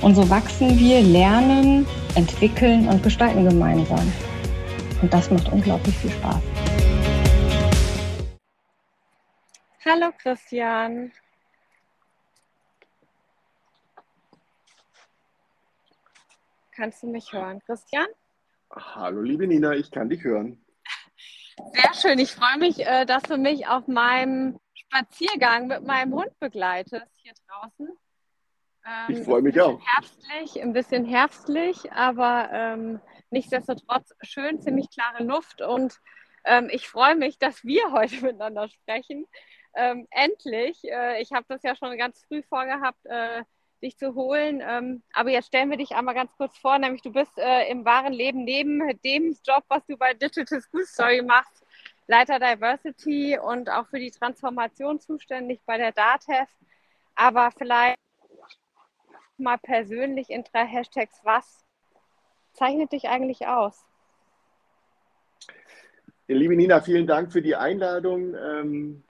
Und so wachsen wir, lernen, entwickeln und gestalten gemeinsam. Und das macht unglaublich viel Spaß. Hallo Christian. Kannst du mich hören, Christian? Hallo liebe Nina, ich kann dich hören. Sehr schön. Ich freue mich, äh, dass du mich auf meinem Spaziergang mit meinem Hund begleitest hier draußen. Ähm, ich freue mich auch. Herbstlich, ein bisschen herbstlich, aber ähm, nichtsdestotrotz schön, ziemlich klare Luft und ähm, ich freue mich, dass wir heute miteinander sprechen. Ähm, endlich, äh, ich habe das ja schon ganz früh vorgehabt, äh, dich zu holen. Ähm, aber jetzt stellen wir dich einmal ganz kurz vor, nämlich du bist äh, im wahren Leben neben dem Job, was du bei Digital School Story machst, Leiter Diversity und auch für die Transformation zuständig bei der DATEV. Aber vielleicht mal persönlich in drei Hashtags, was zeichnet dich eigentlich aus? Liebe Nina, vielen Dank für die Einladung. Ähm,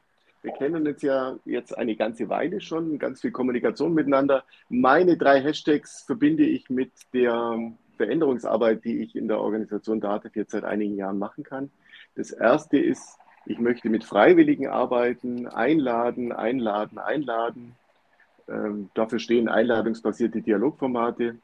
wir kennen uns ja jetzt eine ganze Weile schon, ganz viel Kommunikation miteinander. Meine drei Hashtags verbinde ich mit der Veränderungsarbeit, die ich in der Organisation DATEV jetzt seit einigen Jahren machen kann. Das erste ist, ich möchte mit Freiwilligen arbeiten, einladen, einladen, einladen. Ähm, dafür stehen einladungsbasierte Dialogformate.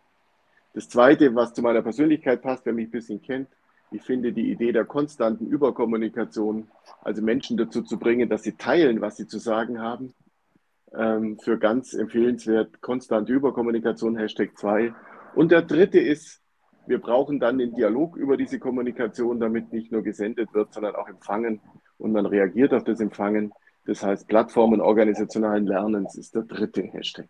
Das zweite, was zu meiner Persönlichkeit passt, wer mich ein bisschen kennt, ich finde die Idee der konstanten Überkommunikation, also Menschen dazu zu bringen, dass sie teilen, was sie zu sagen haben, ähm, für ganz empfehlenswert. Konstante Überkommunikation, Hashtag 2. Und der dritte ist, wir brauchen dann den Dialog über diese Kommunikation, damit nicht nur gesendet wird, sondern auch empfangen und man reagiert auf das Empfangen. Das heißt, Plattformen organisationalen Lernens ist der dritte Hashtag.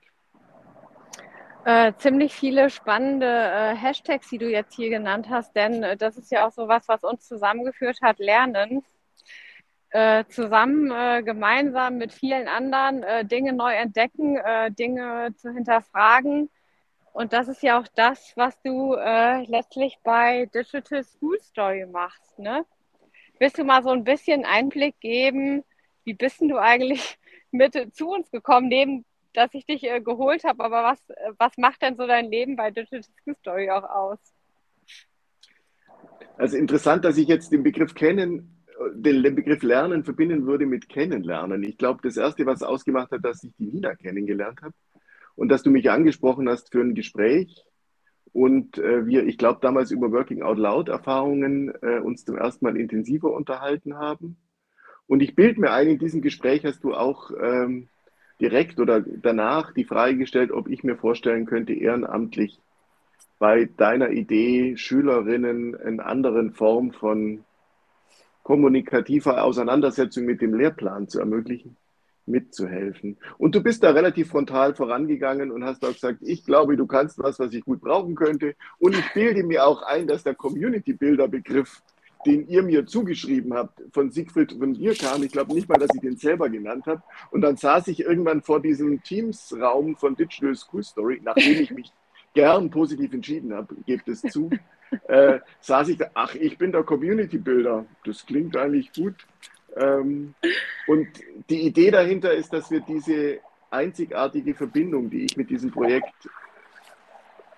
Äh, ziemlich viele spannende äh, Hashtags, die du jetzt hier genannt hast, denn äh, das ist ja auch so was, was uns zusammengeführt hat, Lernen. Äh, zusammen, äh, gemeinsam mit vielen anderen äh, Dinge neu entdecken, Dinge zu hinterfragen und das ist ja auch das, was du letztlich bei Digital School Story machst. Ne? Willst du mal so ein bisschen Einblick geben, wie bist du eigentlich mit zu uns gekommen, neben dass ich dich äh, geholt habe, aber was, äh, was macht denn so dein Leben bei Digital School Story auch aus? Also interessant, dass ich jetzt den Begriff kennen, den, den Begriff Lernen verbinden würde mit Kennenlernen. Ich glaube, das Erste, was ausgemacht hat, dass ich die Nina kennengelernt habe und dass du mich angesprochen hast für ein Gespräch und äh, wir, ich glaube, damals über Working Out Loud Erfahrungen äh, uns zum ersten Mal intensiver unterhalten haben. Und ich bilde mir ein, in diesem Gespräch hast du auch ähm, direkt oder danach die Frage gestellt, ob ich mir vorstellen könnte, ehrenamtlich bei deiner Idee Schülerinnen in anderen Form von kommunikativer Auseinandersetzung mit dem Lehrplan zu ermöglichen mitzuhelfen. Und du bist da relativ frontal vorangegangen und hast auch gesagt, ich glaube, du kannst was, was ich gut brauchen könnte. Und ich bilde mir auch ein, dass der Community-Builder-Begriff, den ihr mir zugeschrieben habt, von Siegfried von dir kam. Ich glaube nicht mal, dass ich den selber genannt habe. Und dann saß ich irgendwann vor diesem Teams-Raum von Digital School Story, nachdem ich mich gern positiv entschieden habe, gebt es zu, äh, saß ich da, ach, ich bin der Community-Builder. Das klingt eigentlich gut. Ähm, und die Idee dahinter ist, dass wir diese einzigartige Verbindung, die ich mit diesem Projekt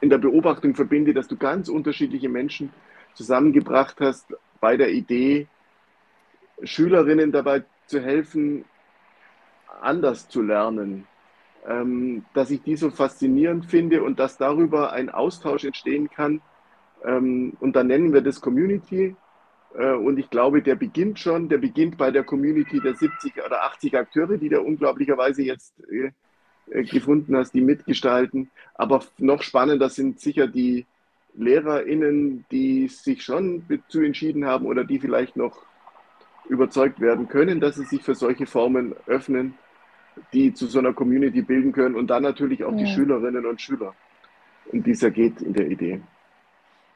in der Beobachtung verbinde, dass du ganz unterschiedliche Menschen zusammengebracht hast bei der Idee, Schülerinnen dabei zu helfen, anders zu lernen, ähm, dass ich die so faszinierend finde und dass darüber ein Austausch entstehen kann. Ähm, und dann nennen wir das Community. Äh, und ich glaube, der beginnt schon, der beginnt bei der Community der 70 oder 80 Akteure, die da unglaublicherweise jetzt äh, äh, gefunden hast, die mitgestalten. Aber noch spannender sind sicher die LehrerInnen, die sich schon dazu entschieden haben oder die vielleicht noch überzeugt werden können, dass sie sich für solche Formen öffnen, die zu so einer Community bilden können und dann natürlich auch ja. die Schülerinnen und Schüler, um die es ja geht in der Idee.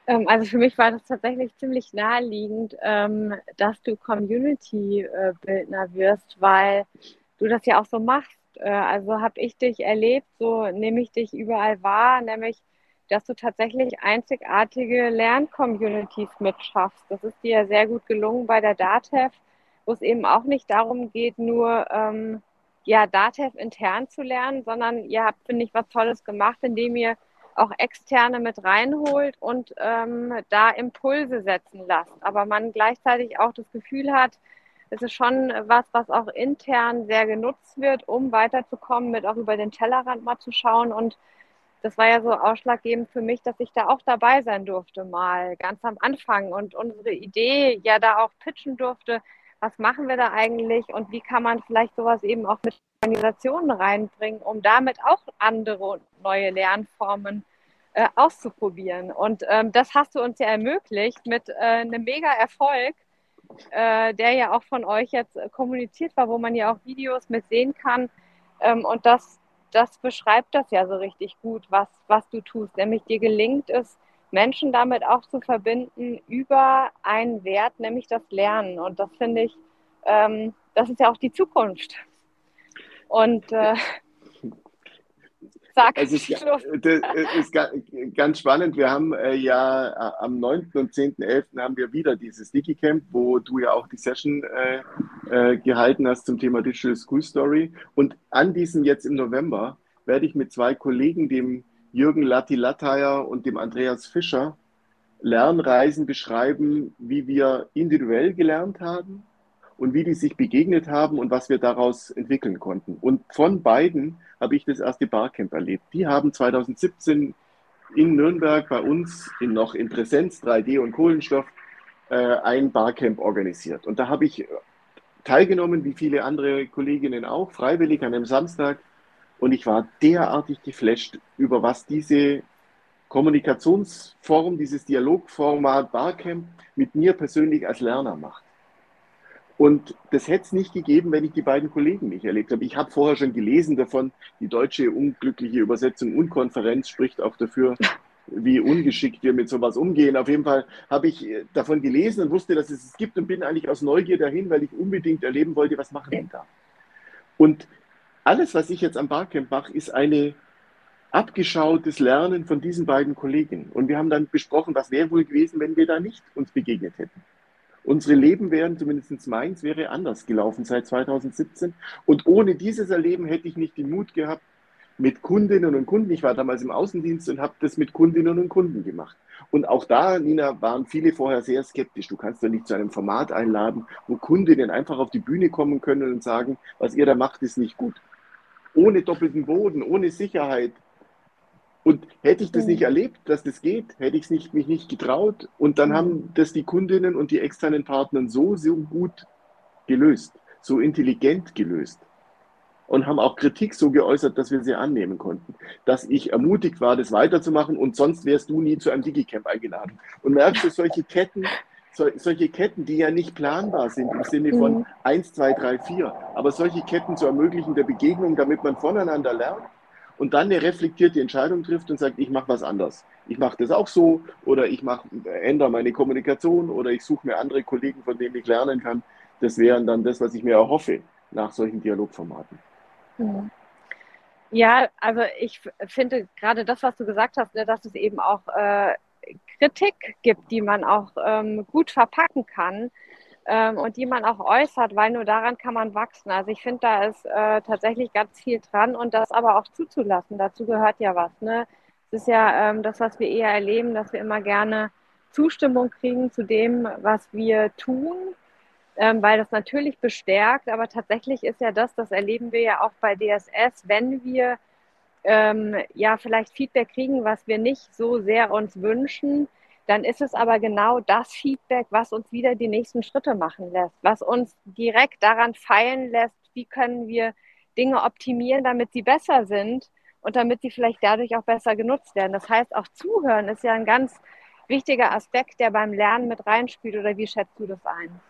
Ähm, also für mich war das tatsächlich ziemlich naheliegend, ähm, dass du Community-Bildner wirst, weil du das ja auch so machst. Äh, also habe ich dich erlebt, so nehme ich dich überall wahr, nämlich dass du tatsächlich einzigartige Lerncommunities mitschaffst. Das ist dir ja sehr gut gelungen bei der DATEV, wo es eben auch nicht darum geht, nur ähm, ja, DATEV intern zu lernen, sondern ihr habt, finde ich, was Tolles gemacht, indem ihr auch externe mit reinholt und ähm, da Impulse setzen lasst. Aber man gleichzeitig auch das Gefühl hat, es ist schon was, was auch intern sehr genutzt wird, um weiterzukommen, mit auch über den Tellerrand mal zu schauen und das war ja so ausschlaggebend für mich, dass ich da auch dabei sein durfte, mal ganz am Anfang und unsere Idee ja da auch pitchen durfte. Was machen wir da eigentlich und wie kann man vielleicht sowas eben auch mit Organisationen reinbringen, um damit auch andere neue Lernformen äh, auszuprobieren. Und ähm, das hast du uns ja ermöglicht mit äh, einem mega Erfolg, äh, der ja auch von euch jetzt kommuniziert war, wo man ja auch Videos mit sehen kann. Ähm, und das das beschreibt das ja so richtig gut, was, was du tust. Nämlich dir gelingt es, Menschen damit auch zu verbinden über einen Wert, nämlich das Lernen. Und das finde ich, ähm, das ist ja auch die Zukunft. Und äh, Sag es ist, das ist ganz spannend. Wir haben äh, ja äh, am 9. und 10.11. haben wir wieder dieses Digicamp, wo du ja auch die Session äh, äh, gehalten hast zum Thema Digital School Story. Und an diesem jetzt im November werde ich mit zwei Kollegen, dem Jürgen Latti Latteier und dem Andreas Fischer, Lernreisen beschreiben, wie wir individuell gelernt haben und wie die sich begegnet haben und was wir daraus entwickeln konnten. Und von beiden habe ich das erste Barcamp erlebt. Die haben 2017 in Nürnberg bei uns in noch in Präsenz 3D und Kohlenstoff äh, ein Barcamp organisiert. Und da habe ich teilgenommen, wie viele andere Kolleginnen auch, freiwillig an einem Samstag. Und ich war derartig geflasht über was diese Kommunikationsform, dieses Dialogformat Barcamp mit mir persönlich als Lerner macht. Und das hätte es nicht gegeben, wenn ich die beiden Kollegen nicht erlebt habe. Ich habe vorher schon gelesen davon, die deutsche unglückliche Übersetzung Unkonferenz spricht auch dafür, wie ungeschickt wir mit sowas umgehen. Auf jeden Fall habe ich äh, davon gelesen und wusste, dass es es gibt und bin eigentlich aus Neugier dahin, weil ich unbedingt erleben wollte, was machen die da. Und alles, was ich jetzt am Barcamp mache, ist eine abgeschautes Lernen von diesen beiden Kollegen. Und wir haben dann besprochen, was wäre wohl gewesen, wenn wir da nicht uns begegnet hätten. Unsere Leben wären, zumindest meins, wäre anders gelaufen seit 2017. Und ohne dieses Erleben hätte ich nicht den Mut gehabt, mit Kundinnen und Kunden, ich war damals im Außendienst und habe das mit Kundinnen und Kunden gemacht. Und auch da, Nina, waren viele vorher sehr skeptisch. Du kannst doch nicht zu einem Format einladen, wo Kundinnen einfach auf die Bühne kommen können und sagen, was ihr da macht, ist nicht gut. Ohne doppelten Boden, ohne Sicherheit, und hätte ich das nicht erlebt, dass das geht, hätte ich es nicht, mich nicht getraut. Und dann haben das die Kundinnen und die externen Partner so, so gut gelöst, so intelligent gelöst. Und haben auch Kritik so geäußert, dass wir sie annehmen konnten. Dass ich ermutigt war, das weiterzumachen und sonst wärst du nie zu einem Digicamp eingeladen. Und merkst du, solche Ketten, so, solche Ketten, die ja nicht planbar sind im Sinne von mhm. 1, 2, 3, 4, aber solche Ketten zu ermöglichen der Begegnung, damit man voneinander lernt und dann eine reflektierte Entscheidung trifft und sagt, ich mache was anders. Ich mache das auch so oder ich mach, ändere meine Kommunikation oder ich suche mir andere Kollegen, von denen ich lernen kann. Das wären dann das, was ich mir erhoffe nach solchen Dialogformaten. Ja, also ich finde gerade das, was du gesagt hast, ne, dass es eben auch äh, Kritik gibt, die man auch ähm, gut verpacken kann ähm, und die man auch äußert, weil nur daran kann man wachsen. Also ich finde, da ist äh, tatsächlich ganz viel dran und das aber auch zuzulassen. Dazu gehört ja was. Ne? Es ist ja ähm, das, was wir eher erleben, dass wir immer gerne Zustimmung kriegen zu dem, was wir tun. ähm, weil das natürlich bestärkt, aber tatsächlich ist ja das, das erleben wir ja auch bei DSS, wenn wir ähm, ja vielleicht Feedback kriegen, was wir nicht so sehr uns wünschen, dann ist es aber genau das Feedback, was uns wieder die nächsten Schritte machen lässt, was uns direkt daran feilen lässt, wie können wir Dinge optimieren, damit sie besser sind und damit sie vielleicht dadurch auch besser genutzt werden. Das heißt, auch zuhören ist ja ein ganz wichtiger Aspekt, der beim Lernen mit reinspielt. Oder wie schätzt du das ein?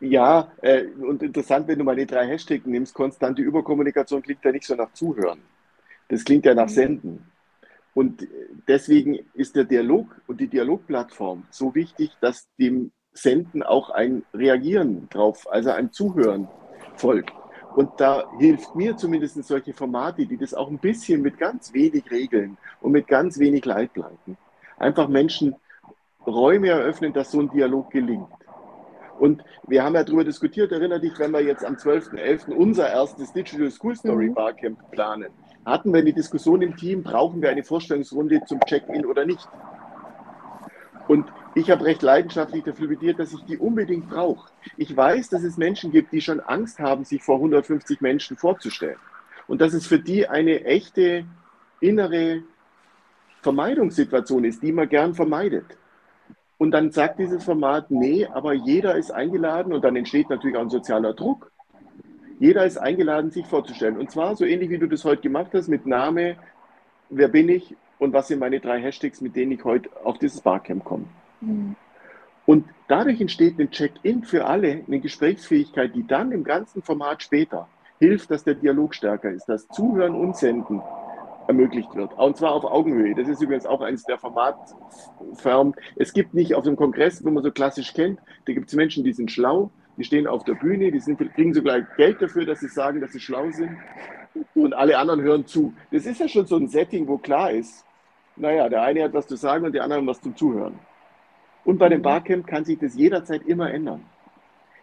Ja, äh, und interessant, wenn du mal die drei Hashtags nimmst, konstante Überkommunikation klingt ja nicht so nach Zuhören. Das klingt ja nach mhm. Senden. Und deswegen ist der Dialog und die Dialogplattform so wichtig, dass dem Senden auch ein Reagieren drauf, also ein Zuhören folgt. Und da hilft mir zumindest solche Formate, die das auch ein bisschen mit ganz wenig Regeln und mit ganz wenig Leitplanken einfach Menschen Räume eröffnen, dass so ein Dialog gelingt. Und wir haben ja darüber diskutiert, erinnere dich, wenn wir jetzt am 12.11. unser erstes Digital School Story mhm. Barcamp planen, hatten wir eine Diskussion im Team, brauchen wir eine Vorstellungsrunde zum Check-in oder nicht? Und ich habe recht leidenschaftlich dafür plädiert, dass ich die unbedingt brauche. Ich weiß, dass es Menschen gibt, die schon Angst haben, sich vor 150 Menschen vorzustellen. Und dass es für die eine echte innere Vermeidungssituation ist, die man gern vermeidet. Und dann sagt dieses Format, nee, aber jeder ist eingeladen und dann entsteht natürlich auch ein sozialer Druck. Jeder ist eingeladen, sich vorzustellen. Und zwar so ähnlich, wie du das heute gemacht hast, mit Name, wer bin ich und was sind meine drei Hashtags, mit denen ich heute auf dieses Barcamp komme. Mhm. Und dadurch entsteht ein Check-in für alle, eine Gesprächsfähigkeit, die dann im ganzen Format später hilft, dass der Dialog stärker ist, dass Zuhören und Senden ermöglicht wird. Und zwar auf Augenhöhe. Das ist übrigens auch eines der Formatformen. Es gibt nicht auf dem Kongress, wo man so klassisch kennt, da gibt es Menschen, die sind schlau, die stehen auf der Bühne, die sind, kriegen sogar Geld dafür, dass sie sagen, dass sie schlau sind. Und alle anderen hören zu. Das ist ja schon so ein Setting, wo klar ist, naja, der eine hat was zu sagen und der andere was zum Zuhören. Und bei dem Barcamp kann sich das jederzeit immer ändern.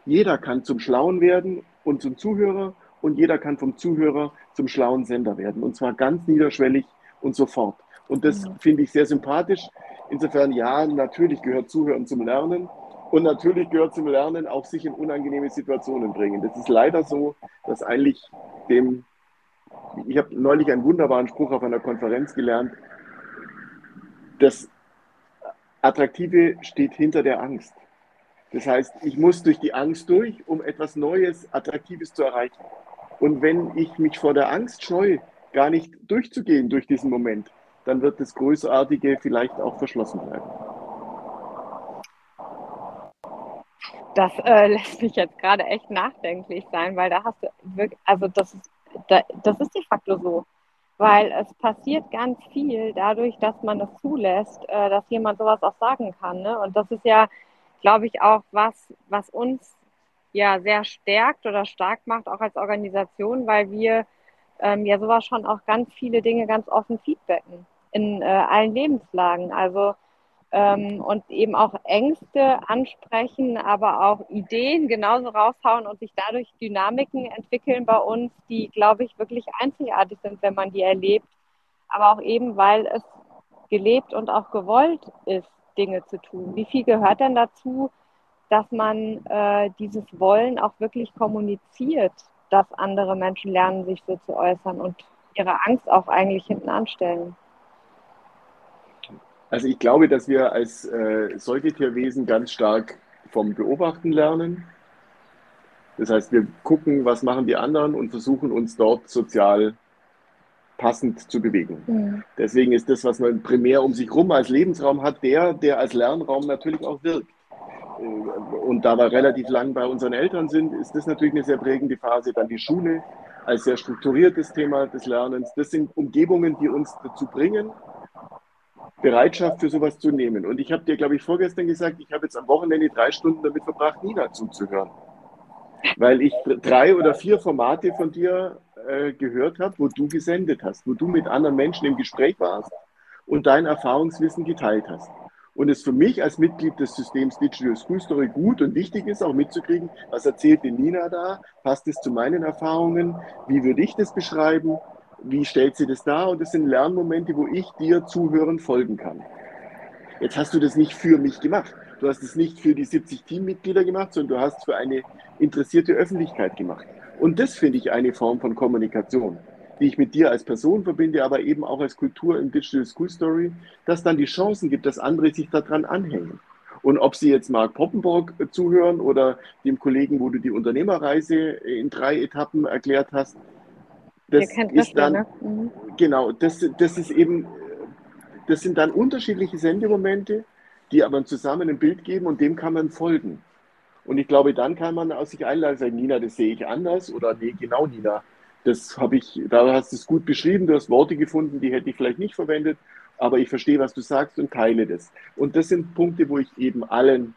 Jeder kann zum Schlauen werden und zum Zuhörer und jeder kann vom Zuhörer zum schlauen Sender werden. Und zwar ganz niederschwellig und sofort. Und das finde ich sehr sympathisch. Insofern, ja, natürlich gehört Zuhören zum Lernen. Und natürlich gehört zum Lernen auch sich in unangenehme Situationen bringen. Das ist leider so, dass eigentlich dem, ich habe neulich einen wunderbaren Spruch auf einer Konferenz gelernt, das Attraktive steht hinter der Angst. Das heißt, ich muss durch die Angst durch, um etwas Neues, Attraktives zu erreichen. Und wenn ich mich vor der Angst scheue, gar nicht durchzugehen durch diesen Moment, dann wird das Großartige vielleicht auch verschlossen bleiben. Das äh, lässt mich jetzt gerade echt nachdenklich sein, weil da hast du wirklich, also das ist, da, das ist de facto so weil es passiert ganz viel dadurch, dass man es zulässt, äh, dass jemand sowas auch sagen kann. Ne? Und das ist ja, glaube ich, auch was, was uns ja sehr stärkt oder stark macht, auch als Organisation, weil wir ähm, ja sowas schon auch ganz viele Dinge ganz offen feedbacken in äh, allen Lebenslagen. Also ähm, und eben auch Ängste ansprechen, aber auch Ideen genauso raushauen und sich dadurch Dynamiken entwickeln bei uns, die, glaube ich, wirklich einzigartig sind, wenn man die erlebt. Aber auch eben, weil es gelebt und auch gewollt ist, Dinge zu tun. Wie viel gehört denn dazu, dass man äh, dieses Wollen auch wirklich kommuniziert, dass andere Menschen lernen, sich so zu äußern und ihre Angst auch eigentlich hinten anstellen? Also ich glaube, dass wir als äh, Säugetierwesen ganz stark vom Beobachten lernen. Das heißt, wir gucken, was machen die anderen und versuchen uns dort sozial passend zu bewegen. Mhm. Deswegen ist das, was man primär um sich herum als Lebensraum hat, der, der als Lernraum natürlich auch wirkt. Äh, und da wir relativ lang bei unseren Eltern sind, ist das natürlich eine sehr prägende Phase. Dann die Schule als sehr strukturiertes Thema des Lernens. Das sind Umgebungen, die uns dazu bringen, Bereitschaft für sowas zu nehmen. Und ich habe dir, glaube ich, vorgestern gesagt, ich habe jetzt am Wochenende drei Stunden damit verbracht, Nina zuzuhören. Weil ich drei oder vier Formate von dir äh, gehört habe, wo du gesendet hast, wo du mit anderen Menschen im Gespräch warst und dein Erfahrungswissen geteilt hast. Und es für mich als Mitglied des Systems Digital School Story gut und wichtig ist, auch mitzukriegen, was erzählt die Nina da, passt es zu meinen Erfahrungen, wie würde ich das beschreiben wie stellt sie das dar? Und das sind Lernmomente, wo ich dir zuhören folgen kann. Jetzt hast du das nicht für mich gemacht. Du hast es nicht für die 70 Teammitglieder gemacht, sondern du hast es für eine interessierte Öffentlichkeit gemacht. Und das finde ich eine Form von Kommunikation, die ich mit dir als Person verbinde, aber eben auch als Kultur im Digital School Story, dass dann die Chancen gibt, dass andere sich daran anhängen. Und ob Sie jetzt Mark Poppenborg zuhören oder dem Kollegen, wo du die Unternehmerreise in drei Etappen erklärt hast, das ist dann, ne? mhm. genau, das, das ist eben, das sind dann unterschiedliche Sendemomente, die aber zusammen ein Bild geben und dem kann man folgen. Und ich glaube, dann kann man aus sich einladen, sagen, Nina, das sehe ich anders oder nee, genau, Nina, das habe ich, da hast du es gut beschrieben, du hast Worte gefunden, die hätte ich vielleicht nicht verwendet, aber ich verstehe, was du sagst und teile das. Und das sind Punkte, wo ich eben allen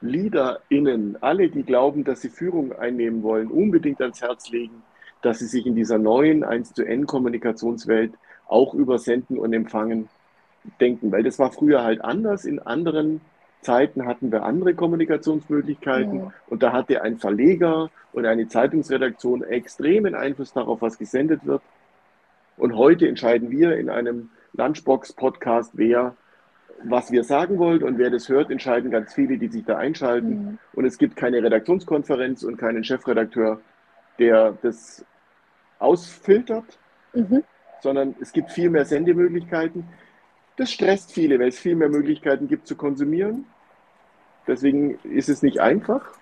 LeaderInnen, alle, die glauben, dass sie Führung einnehmen wollen, unbedingt ans Herz legen, dass sie sich in dieser neuen 1 zu N Kommunikationswelt auch über Senden und Empfangen denken, weil das war früher halt anders. In anderen Zeiten hatten wir andere Kommunikationsmöglichkeiten ja. und da hatte ein Verleger und eine Zeitungsredaktion extremen Einfluss darauf, was gesendet wird. Und heute entscheiden wir in einem Lunchbox-Podcast, wer was wir sagen wollen und wer das hört, entscheiden ganz viele, die sich da einschalten. Mhm. Und es gibt keine Redaktionskonferenz und keinen Chefredakteur, der das ausfiltert, mhm. sondern es gibt viel mehr Sendemöglichkeiten. Das stresst viele, weil es viel mehr Möglichkeiten gibt zu konsumieren. Deswegen ist es nicht einfach.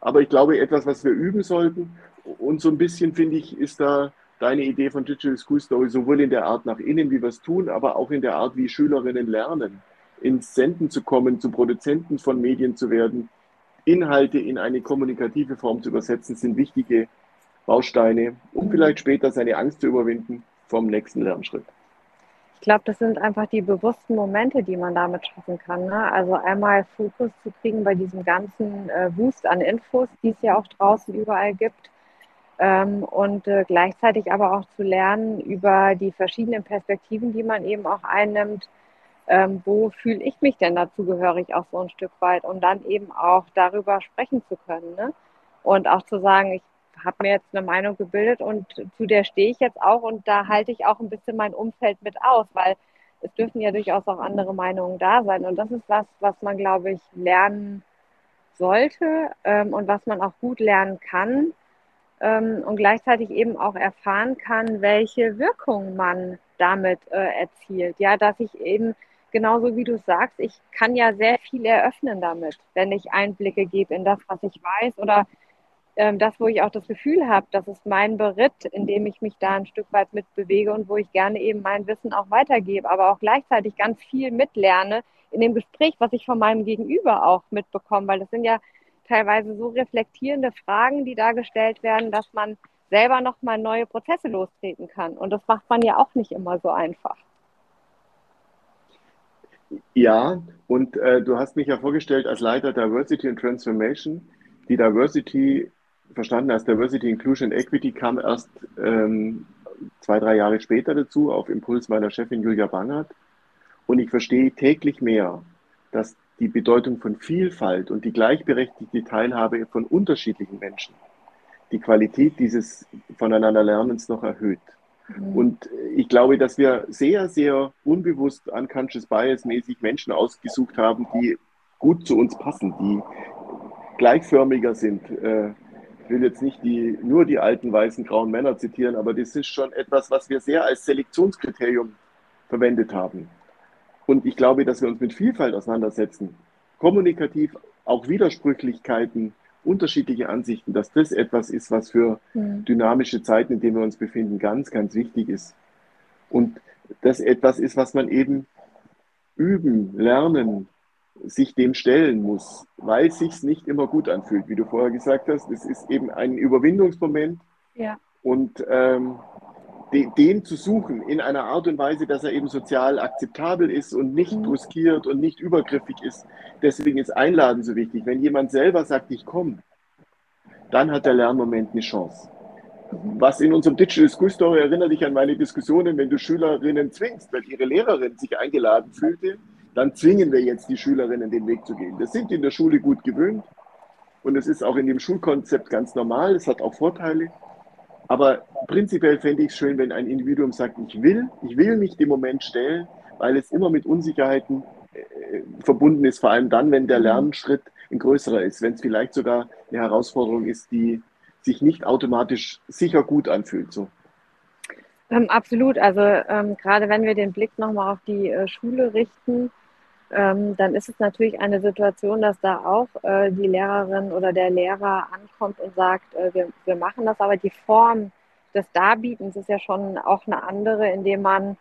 Aber ich glaube, etwas, was wir üben sollten. Und so ein bisschen, finde ich, ist da deine Idee von Digital School Story sowohl in der Art nach innen, wie wir es tun, aber auch in der Art, wie Schülerinnen lernen, ins Senden zu kommen, zu Produzenten von Medien zu werden, Inhalte in eine kommunikative Form zu übersetzen, sind wichtige Bausteine, um vielleicht später seine Angst zu überwinden vom nächsten Lernschritt. Ich glaube, das sind einfach die bewussten Momente, die man damit schaffen kann. Ne? Also einmal Fokus zu kriegen bei diesem ganzen äh, Wust an Infos, die es ja auch draußen überall gibt. Ähm, und äh, gleichzeitig aber auch zu lernen über die verschiedenen Perspektiven, die man eben auch einnimmt, ähm, wo fühle ich mich denn dazugehörig auch so ein Stück weit und dann eben auch darüber sprechen zu können. Ne? Und auch zu sagen, ich habe mir jetzt eine Meinung gebildet und zu der stehe ich jetzt auch und da halte ich auch ein bisschen mein Umfeld mit aus, weil es dürfen ja durchaus auch andere Meinungen da sein. Und das ist was, was man, glaube ich, lernen sollte ähm, und was man auch gut lernen kann ähm, und gleichzeitig eben auch erfahren kann, welche Wirkung man damit äh, erzielt. Ja, dass ich eben genauso wie du sagst, ich kann ja sehr viel eröffnen damit, wenn ich Einblicke gebe in das, was ich weiß oder ähm, das, wo ich auch das Gefühl habe, das ist mein Beritt, in dem ich mich da ein Stück weit mitbewege und wo ich gerne eben mein Wissen auch weitergebe, aber auch gleichzeitig ganz viel mitlerne in dem Gespräch, was ich von meinem Gegenüber auch mitbekomme, weil das sind ja teilweise so reflektierende Fragen, die da gestellt werden, dass man selber nochmal neue Prozesse lostreten kann. Und das macht man ja auch nicht immer so einfach. Ja, und äh, du hast mich ja vorgestellt als Leiter Diversity and Transformation. Die Diversity, verstanden als Diversity, Inclusion, Equity, kam erst ähm, zwei, drei Jahre später dazu, auf Impuls meiner Chefin Julia Bangert. Und ich verstehe täglich mehr, dass die Bedeutung von Vielfalt und die gleichberechtigte Teilhabe von unterschiedlichen Menschen die Qualität dieses Voneinanderlernens noch erhöht. Mhm. Und ich glaube, dass wir sehr, sehr unbewusst unconscious bias mäßig Menschen ausgesucht haben, die gut zu uns passen, die gleichförmiger sind. Äh, ich will jetzt nicht die, nur die alten weißen grauen Männer zitieren, aber das ist schon etwas, was wir sehr als Selektionskriterium verwendet haben. Und ich glaube, dass wir uns mit Vielfalt auseinandersetzen, kommunikativ auch Widersprüchlichkeiten unterschiedliche Ansichten, dass das etwas ist, was für mhm. dynamische Zeiten, in denen wir uns befinden, ganz, ganz wichtig ist. Und das etwas ist, was man eben üben, lernen, sich dem stellen muss, weil es sich nicht immer gut anfühlt, wie du vorher gesagt hast. Es ist eben ein Überwindungsmoment. Ja. Und ähm, den zu suchen in einer Art und Weise, dass er eben sozial akzeptabel ist und nicht mhm. bruskiert und nicht übergriffig ist. Deswegen ist Einladen so wichtig. Wenn jemand selber sagt, ich komme, dann hat der Lernmoment eine Chance. Was in unserem Digital School Story erinnert dich an meine Diskussionen, wenn du Schülerinnen zwingst, weil ihre Lehrerin sich eingeladen fühlte, dann zwingen wir jetzt die Schülerinnen, den Weg zu gehen. Das sind die in der Schule gut gewöhnt und es ist auch in dem Schulkonzept ganz normal. Es hat auch Vorteile. Aber prinzipiell fände ich es schön, wenn ein Individuum sagt, ich will, ich will mich dem Moment stellen, weil es immer mit Unsicherheiten äh, verbunden ist, vor allem dann, wenn der Lernschritt ein größerer ist, wenn es vielleicht sogar eine Herausforderung ist, die sich nicht automatisch sicher gut anfühlt. So. Ähm, absolut. Also ähm, gerade wenn wir den Blick nochmal auf die äh, Schule richten, ähm, dann ist es natürlich eine Situation, dass da auch äh, die Lehrerin oder der Lehrer ankommt und sagt, äh, wir, wir machen das, aber die Form des Darbietens ist ja schon auch eine andere, indem man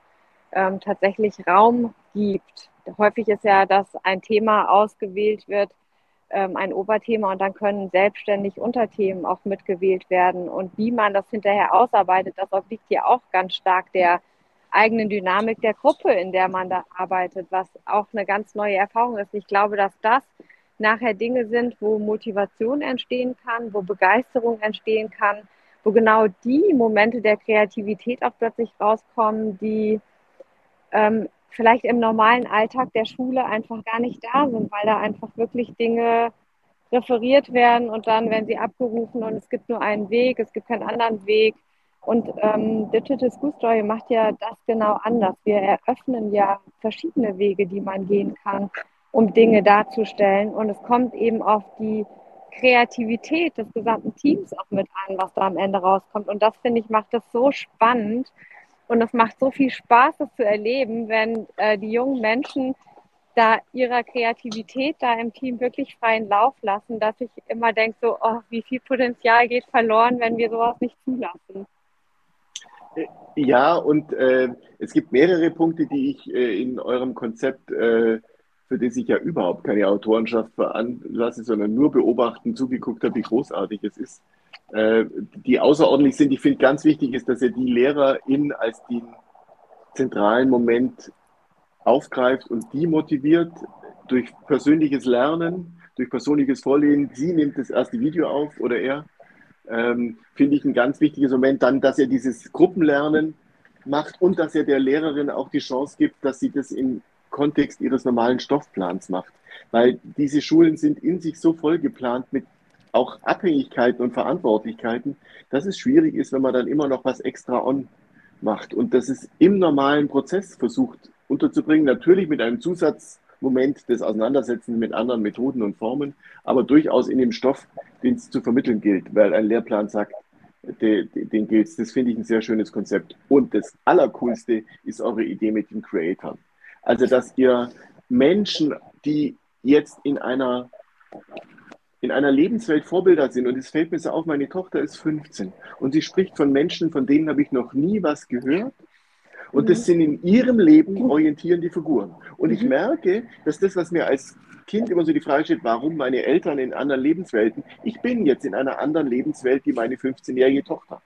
ähm, tatsächlich Raum gibt. Häufig ist ja, dass ein Thema ausgewählt wird, ähm, ein Oberthema und dann können selbstständig Unterthemen auch mitgewählt werden. Und wie man das hinterher ausarbeitet, das obliegt ja auch ganz stark der eigenen Dynamik der Gruppe, in der man da arbeitet, was auch eine ganz neue Erfahrung ist. Ich glaube, dass das nachher Dinge sind, wo Motivation entstehen kann, wo Begeisterung entstehen kann, wo genau die Momente der Kreativität auch plötzlich rauskommen, die ähm, vielleicht im normalen Alltag der Schule einfach gar nicht da sind, weil da einfach wirklich Dinge referiert werden und dann werden sie abgerufen und es gibt nur einen Weg, es gibt keinen anderen Weg. Und ähm, Digital School Story macht ja das genau anders. Wir eröffnen ja verschiedene Wege, die man gehen kann, um Dinge darzustellen. Und es kommt eben auf die Kreativität des gesamten Teams auch mit an, was da am Ende rauskommt. Und das, finde ich, macht das so spannend. Und es macht so viel Spaß, das zu erleben, wenn äh, die jungen Menschen da ihrer Kreativität da im Team wirklich freien Lauf lassen, dass ich immer denke, so, oh, wie viel Potenzial geht verloren, wenn wir sowas nicht zulassen. Ja, und äh, es gibt mehrere Punkte, die ich äh, in eurem Konzept, äh, für das ich ja überhaupt keine Autorenschaft veranlasse, sondern nur beobachten, zugeguckt habe, wie großartig es ist, äh, die außerordentlich sind. Ich finde ganz wichtig ist, dass ihr die LehrerInnen als den zentralen Moment aufgreift und die motiviert durch persönliches Lernen, durch persönliches Vorlesen. Sie nimmt das erste Video auf oder er ähm, finde ich ein ganz wichtiges Moment. Dann, dass er dieses Gruppenlernen macht und dass er der Lehrerin auch die Chance gibt, dass sie das im Kontext ihres normalen Stoffplans macht. Weil diese Schulen sind in sich so voll geplant mit auch Abhängigkeiten und Verantwortlichkeiten, dass es schwierig ist, wenn man dann immer noch was extra on macht und das ist im normalen Prozess versucht unterzubringen, natürlich mit einem Zusatz Moment des Auseinandersetzens mit anderen Methoden und Formen, aber durchaus in dem Stoff, den es zu vermitteln gilt, weil ein Lehrplan sagt, den, den gilt es. Das finde ich ein sehr schönes Konzept. Und das Allercoolste ist eure Idee mit den Creatoren. Also, dass ihr Menschen, die jetzt in einer, in einer Lebenswelt Vorbilder sind, und es fällt mir so auf, meine Tochter ist 15 und sie spricht von Menschen, von denen habe ich noch nie was gehört und das mhm. sind in ihrem Leben mhm. orientierende Figuren. Und ich mhm. merke, dass das, was mir als Kind immer so die Frage steht, warum meine Eltern in anderen Lebenswelten, ich bin jetzt in einer anderen Lebenswelt wie meine 15-jährige Tochter.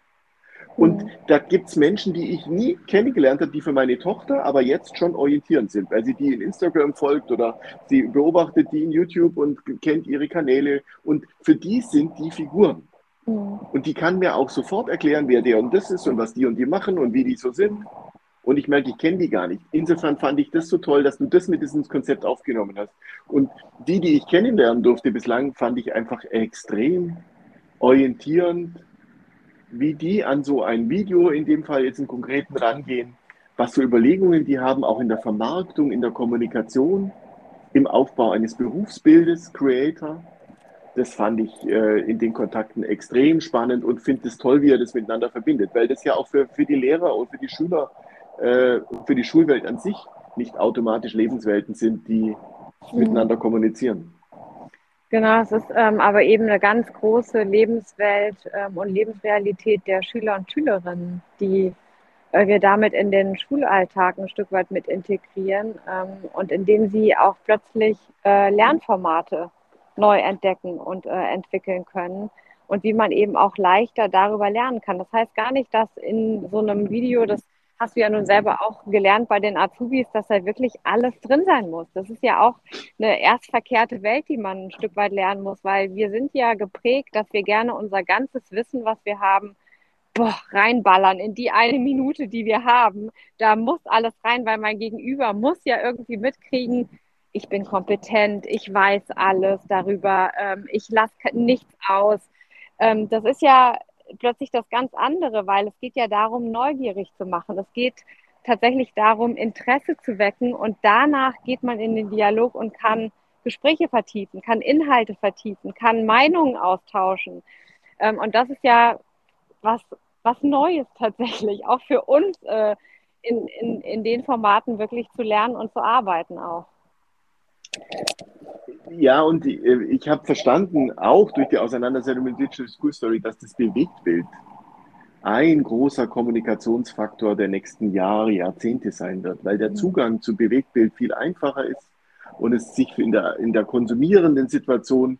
Und da gibt es Menschen, die ich nie kennengelernt habe, die für meine Tochter aber jetzt schon orientierend sind, weil sie die in Instagram folgt oder sie beobachtet die in YouTube und kennt ihre Kanäle. Und für die sind die Figuren. Und die kann mir auch sofort erklären, wer der und das ist und was die und die machen und wie die so sind und ich merke, ich kenne die gar nicht. Insofern fand ich das so toll, dass du das mit diesem Konzept aufgenommen hast. Und die, die ich kennenlernen durfte bislang, fand ich einfach extrem orientierend, wie die an so ein Video, in dem Fall jetzt im Konkreten, rangehen, was für Überlegungen die haben, auch in der Vermarktung, in der Kommunikation, im Aufbau eines Berufsbildes, Creator. Das fand ich äh, in den Kontakten extrem spannend und finde es toll, wie er das miteinander verbindet, weil das ja auch für, für die Lehrer und für die Schüler äh, für die Schulwelt an sich nicht automatisch Lebenswelten sind, die mhm. miteinander kommunizieren. Genau, es ist ähm, aber eben eine ganz große Lebenswelt ähm, und Lebensrealität der Schüler und Schülerinnen, die äh, wir damit in den Schulalltag ein Stück weit mit integrieren ähm, und indem sie auch plötzlich äh, Lernformate neu entdecken und äh, entwickeln können und wie man eben auch leichter darüber lernen kann. Das heißt gar nicht, dass in so einem Video das hast du ja nun selber auch gelernt bei den Azubis, dass da wirklich alles drin sein muss. Das ist ja auch eine erst verkehrte Welt, die man ein Stück weit lernen muss, weil wir sind ja geprägt, dass wir gerne unser ganzes Wissen, was wir haben, boah, reinballern in die eine Minute, die wir haben. Da muss alles rein, weil mein Gegenüber muss ja irgendwie mitkriegen, ich bin kompetent, ich weiß alles darüber, ähm, ich lasse nichts aus. Ähm, das ist ja plötzlich das ganz andere, weil es geht ja darum, neugierig zu machen. Es geht tatsächlich darum, Interesse zu wecken und danach geht man in den Dialog und kann Gespräche vertiefen, kann Inhalte vertiefen, kann Meinungen austauschen. Ähm, und das ist ja was, was Neues tatsächlich, auch für uns äh, in, in, in den Formaten wirklich zu lernen und zu arbeiten auch. Ja, und äh, ich habe verstanden, auch durch die Auseinandersetzung mit Digital School Story, dass das Bewegtbild ein großer Kommunikationsfaktor der nächsten Jahre, Jahrzehnte sein wird, weil der Zugang zu Bewegtbild viel einfacher ist und es sich in der, in der konsumierenden Situation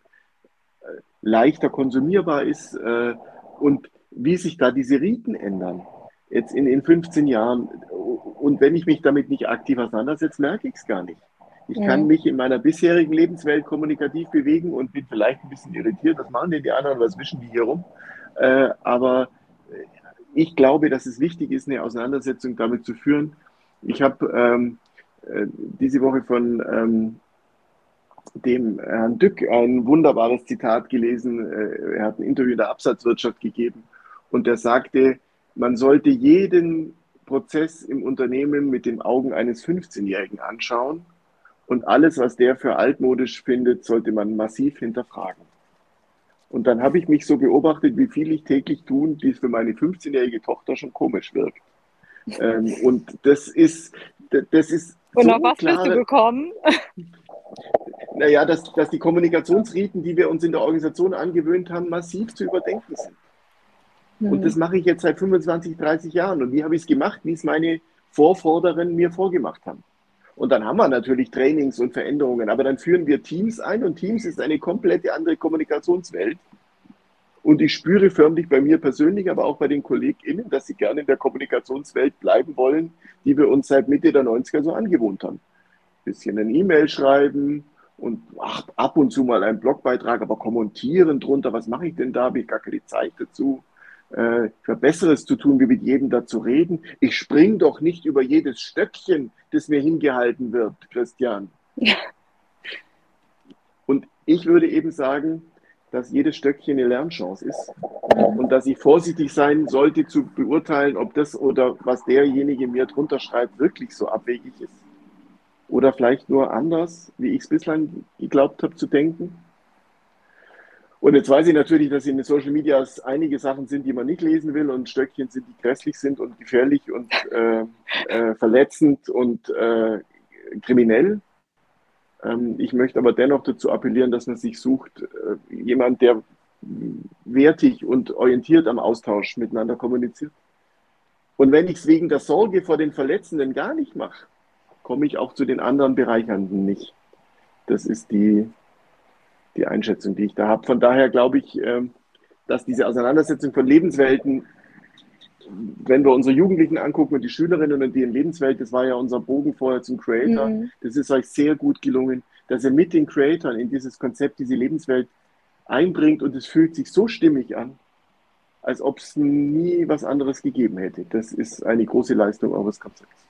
äh, leichter konsumierbar ist äh, und wie sich da diese Riten ändern. Jetzt in, in 15 Jahren. Und wenn ich mich damit nicht aktiv auseinandersetze, merke ich es gar nicht. Ich ja. kann mich in meiner bisherigen Lebenswelt kommunikativ bewegen und bin vielleicht ein bisschen irritiert. Was machen denn die anderen? Was wischen die hier rum? Äh, aber ich glaube, dass es wichtig ist, eine Auseinandersetzung damit zu führen. Ich habe ähm, äh, diese Woche von ähm, dem Herrn Dück ein wunderbares Zitat gelesen. Äh, er hat ein Interview in der Absatzwirtschaft gegeben und er sagte, man sollte jeden Prozess im Unternehmen mit den Augen eines 15-Jährigen anschauen und alles, was der für altmodisch findet, sollte man massiv hinterfragen. Und dann habe ich mich so beobachtet, wie viel ich täglich tun, die für meine 15-jährige Tochter schon komisch wirkt. Ähm, und das ist, das ist. Und so auf was klare, bist du gekommen? Naja, dass, dass die Kommunikationsriten, die wir uns in der Organisation angewöhnt haben, massiv zu überdenken sind. Mhm. Und das mache ich jetzt seit 25, 30 Jahren. Und wie habe ich es gemacht, wie es meine Vorvorderen mir vorgemacht haben? Und dann haben wir natürlich Trainings und Veränderungen, aber dann führen wir Teams ein und Teams ist eine komplette andere Kommunikationswelt. Und ich spüre förmlich bei mir persönlich, aber auch bei den KollegInnen, dass sie gerne in der Kommunikationswelt bleiben wollen, die wir uns seit Mitte der 90er so angewohnt haben. Bisschen ein E-Mail schreiben und ach, ab und zu mal einen Blogbeitrag, aber kommentieren drunter, was mache ich denn da, habe ich gar keine Zeit dazu äh, für Besseres zu tun, wie mit jedem dazu reden. Ich spring doch nicht über jedes Stöckchen, das mir hingehalten wird, Christian. Ja. Und ich würde eben sagen, dass jedes Stöckchen eine Lernchance ist und dass ich vorsichtig sein sollte zu beurteilen, ob das oder was derjenige mir drunter schreibt wirklich so abwegig ist. Oder vielleicht nur anders, wie ich es bislang geglaubt habe zu denken. Und jetzt weiß ich natürlich, dass in den Social Medias einige Sachen sind, die man nicht lesen will und Stöckchen sind, die grässlich sind und gefährlich und äh, äh, verletzend und äh, kriminell. Ähm, ich möchte aber dennoch dazu appellieren, dass man sich sucht, äh, jemand, der wertig und orientiert am Austausch miteinander kommuniziert. Und wenn ich es wegen der Sorge vor den Verletzenden gar nicht mache, komme ich auch zu den anderen Bereichernden nicht. Das ist die die Einschätzung, die ich da habe. Von daher glaube ich, ähm, dass diese Auseinandersetzung von Lebenswelten, wenn wir unsere Jugendlichen angucken und die Schülerinnen und die in Lebenswelt, das war ja unser Bogen vorher zum Creator, mhm. das ist euch sehr gut gelungen, dass ihr mit den Creatoren in dieses Konzept, diese Lebenswelt einbringt und es fühlt sich so stimmig an, als ob es nie was anderes gegeben hätte. Das ist eine große Leistung eures Konzepts.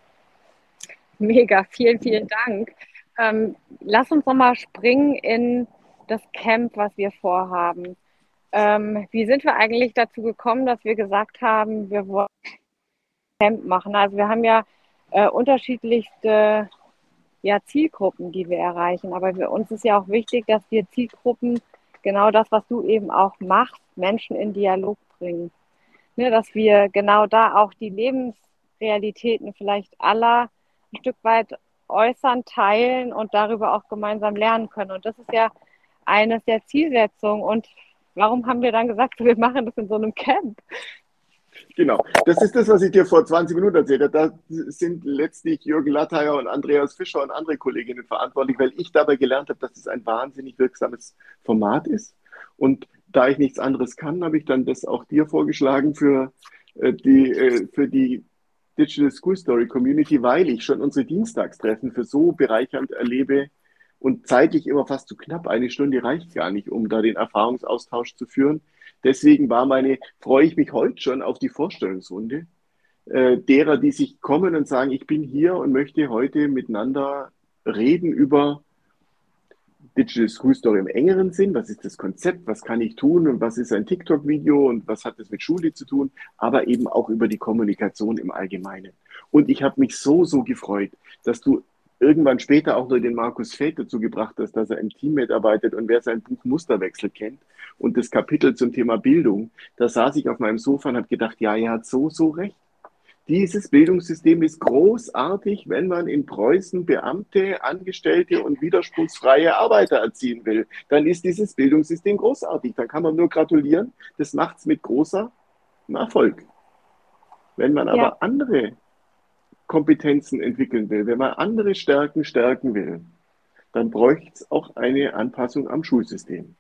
Mega, vielen, vielen Dank. Ähm, lass uns nochmal springen in das Camp, was wir vorhaben. Ähm, wie sind wir eigentlich dazu gekommen, dass wir gesagt haben, wir wollen Camp machen? Also wir haben ja äh, unterschiedlichste ja, Zielgruppen, die wir erreichen. Aber für uns ist ja auch wichtig, dass wir Zielgruppen, genau das, was du eben auch machst, Menschen in Dialog bringen. Ne, dass wir genau da auch die Lebensrealitäten vielleicht aller ein Stück weit äußern, teilen und darüber auch gemeinsam lernen können. Und das ist ja eines der Zielsetzungen. Und warum haben wir dann gesagt, wir machen das in so einem Camp? Genau, das ist das, was ich dir vor 20 Minuten erzählt habe. Da sind letztlich Jürgen Latteier und Andreas Fischer und andere Kolleginnen verantwortlich, weil ich dabei gelernt habe, dass es ein wahnsinnig wirksames Format ist. Und da ich nichts anderes kann, habe ich dann das auch dir vorgeschlagen für äh, die, äh, für die Digital School Story Community, weil ich schon unsere Dienstagstreffen für so bereichernd erlebe, und zeitlich immer fast zu knapp. Eine Stunde reicht gar nicht, um da den Erfahrungsaustausch zu führen. Deswegen war meine, freue ich mich heute schon auf die Vorstellungsrunde äh, derer, die sich kommen und sagen, ich bin hier und möchte heute miteinander reden über Digital School Story im engeren Sinn. Was ist das Konzept? Was kann ich tun? Und was ist ein TikTok-Video? Und was hat das mit Schule zu tun? Aber eben auch über die Kommunikation im Allgemeinen. Und ich habe mich so, so gefreut, dass du irgendwann später auch nur den Markus Feld dazu gebracht hast, dass er im Team mitarbeitet und wer sein Buch Musterwechsel kennt und das Kapitel zum Thema Bildung, da saß ich auf meinem Sofa und habe gedacht, ja, er hat so, so recht. Dieses Bildungssystem ist großartig, wenn man in Preußen Beamte, Angestellte und widerspruchsfreie Arbeiter erziehen will. Dann ist dieses Bildungssystem großartig. Dann kann man nur gratulieren. Das macht es mit großer Erfolg. Wenn man aber ja. andere Kompetenzen entwickeln will, wenn man andere Stärken stärken will, dann bräuchte es auch eine Anpassung am Schulsystem.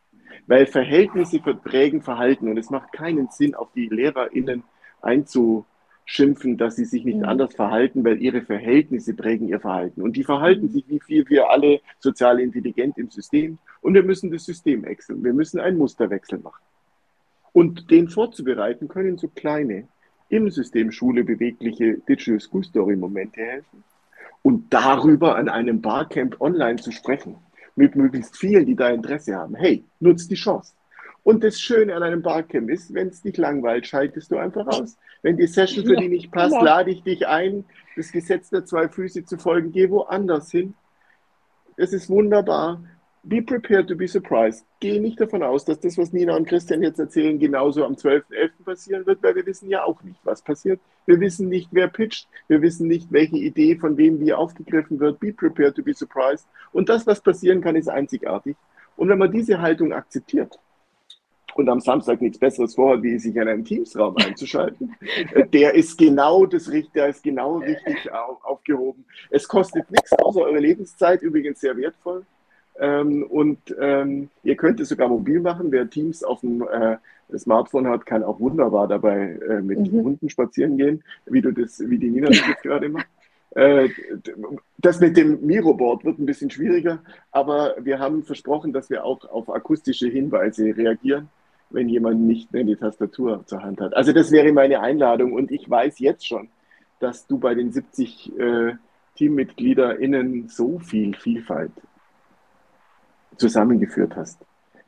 Weil Verhältnisse prägen Verhalten und es macht keinen Sinn, auf die LehrerInnen einzuschimpfen, dass sie sich nicht mhm. anders verhalten, weil ihre Verhältnisse prägen ihr Verhalten. Und die verhalten mhm. sich wie viel wir alle sozial intelligent im System und wir müssen das System wechseln. Wir müssen einen Musterwechsel machen. Und den vorzubereiten können so kleine im System Schule bewegliche Digital School Story Momente helfen und darüber an einem Barcamp online zu sprechen mit möglichst vielen, die da Interesse haben. Hey, nutzt die Chance. Und das Schöne an einem Barcamp ist, wenn es dich langweilt, schaltest du einfach aus. Wenn die Session für dich nicht passt, lade ich dich ein, das Gesetz der zwei Füße zu folgen, geh woanders hin. Es ist wunderbar be prepared to be surprised. Geh nicht davon aus, dass das, was Nina und Christian jetzt erzählen, genauso am 12.11. passieren wird, weil wir wissen ja auch nicht, was passiert. Wir wissen nicht, wer pitcht. Wir wissen nicht, welche Idee von wem wie aufgegriffen wird. Be prepared to be surprised. Und das, was passieren kann, ist einzigartig. Und wenn man diese Haltung akzeptiert und am Samstag nichts Besseres vorhat, wie sich in einen Teamsraum einzuschalten, der ist genau das der ist genau richtig aufgehoben. Es kostet nichts außer eure Lebenszeit, übrigens sehr wertvoll. Ähm, und ähm, ihr könnt es sogar mobil machen. Wer Teams auf dem äh, Smartphone hat, kann auch wunderbar dabei äh, mit mhm. Hunden spazieren gehen, wie du das, wie die Nina das jetzt gerade macht. Äh, das mit dem Miroboard wird ein bisschen schwieriger, aber wir haben versprochen, dass wir auch auf akustische Hinweise reagieren, wenn jemand nicht mehr die Tastatur zur Hand hat. Also das wäre meine Einladung und ich weiß jetzt schon, dass du bei den 70 äh, TeammitgliederInnen so viel Vielfalt zusammengeführt hast.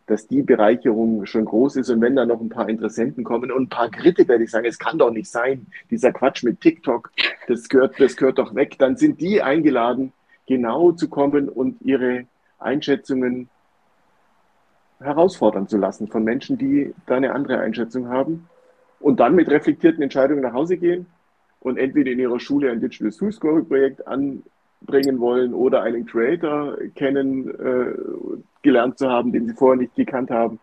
Dass die Bereicherung schon groß ist und wenn da noch ein paar Interessenten kommen und ein paar Kritiker, die sagen, es kann doch nicht sein, dieser Quatsch mit TikTok, das gehört, das gehört doch weg, dann sind die eingeladen, genau zu kommen und ihre Einschätzungen herausfordern zu lassen von Menschen, die da eine andere Einschätzung haben und dann mit reflektierten Entscheidungen nach Hause gehen und entweder in ihrer Schule ein Digital School Projekt an, bringen wollen oder einen Creator kennen, äh, gelernt zu haben, den sie vorher nicht gekannt haben.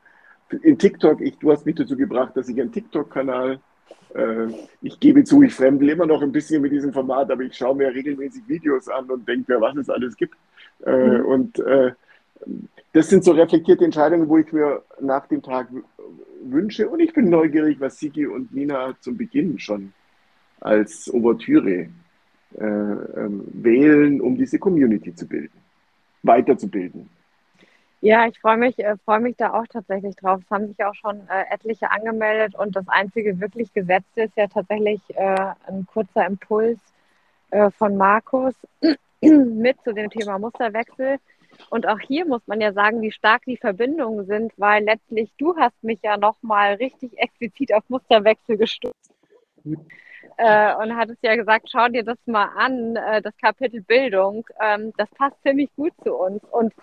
In TikTok, ich, du hast mich dazu gebracht, dass ich einen TikTok-Kanal, äh, ich gebe zu, ich fremdel immer noch ein bisschen mit diesem Format, aber ich schaue mir regelmäßig Videos an und denke mir, was es alles gibt. Äh, mhm. Und äh, das sind so reflektierte Entscheidungen, wo ich mir nach dem Tag wünsche. Und ich bin neugierig, was Sigi und Nina zum Beginn schon als Ouvertüre äh, ähm, wählen, um diese Community zu bilden, weiterzubilden. Ja, ich freue mich, äh, freue mich da auch tatsächlich drauf. Es haben sich auch schon äh, etliche angemeldet und das einzige wirklich Gesetzte ist ja tatsächlich äh, ein kurzer Impuls von Markus mit zu dem Thema Musterwechsel. Und auch hier muss man ja sagen, wie stark die Verbindungen sind, weil letztlich du hast mich ja nochmal richtig explizit auf Musterwechsel gestützt äh, und hat es ja gesagt, schau dir das mal an, äh, das Kapitel Bildung, ähm, das passt ziemlich gut zu uns. Und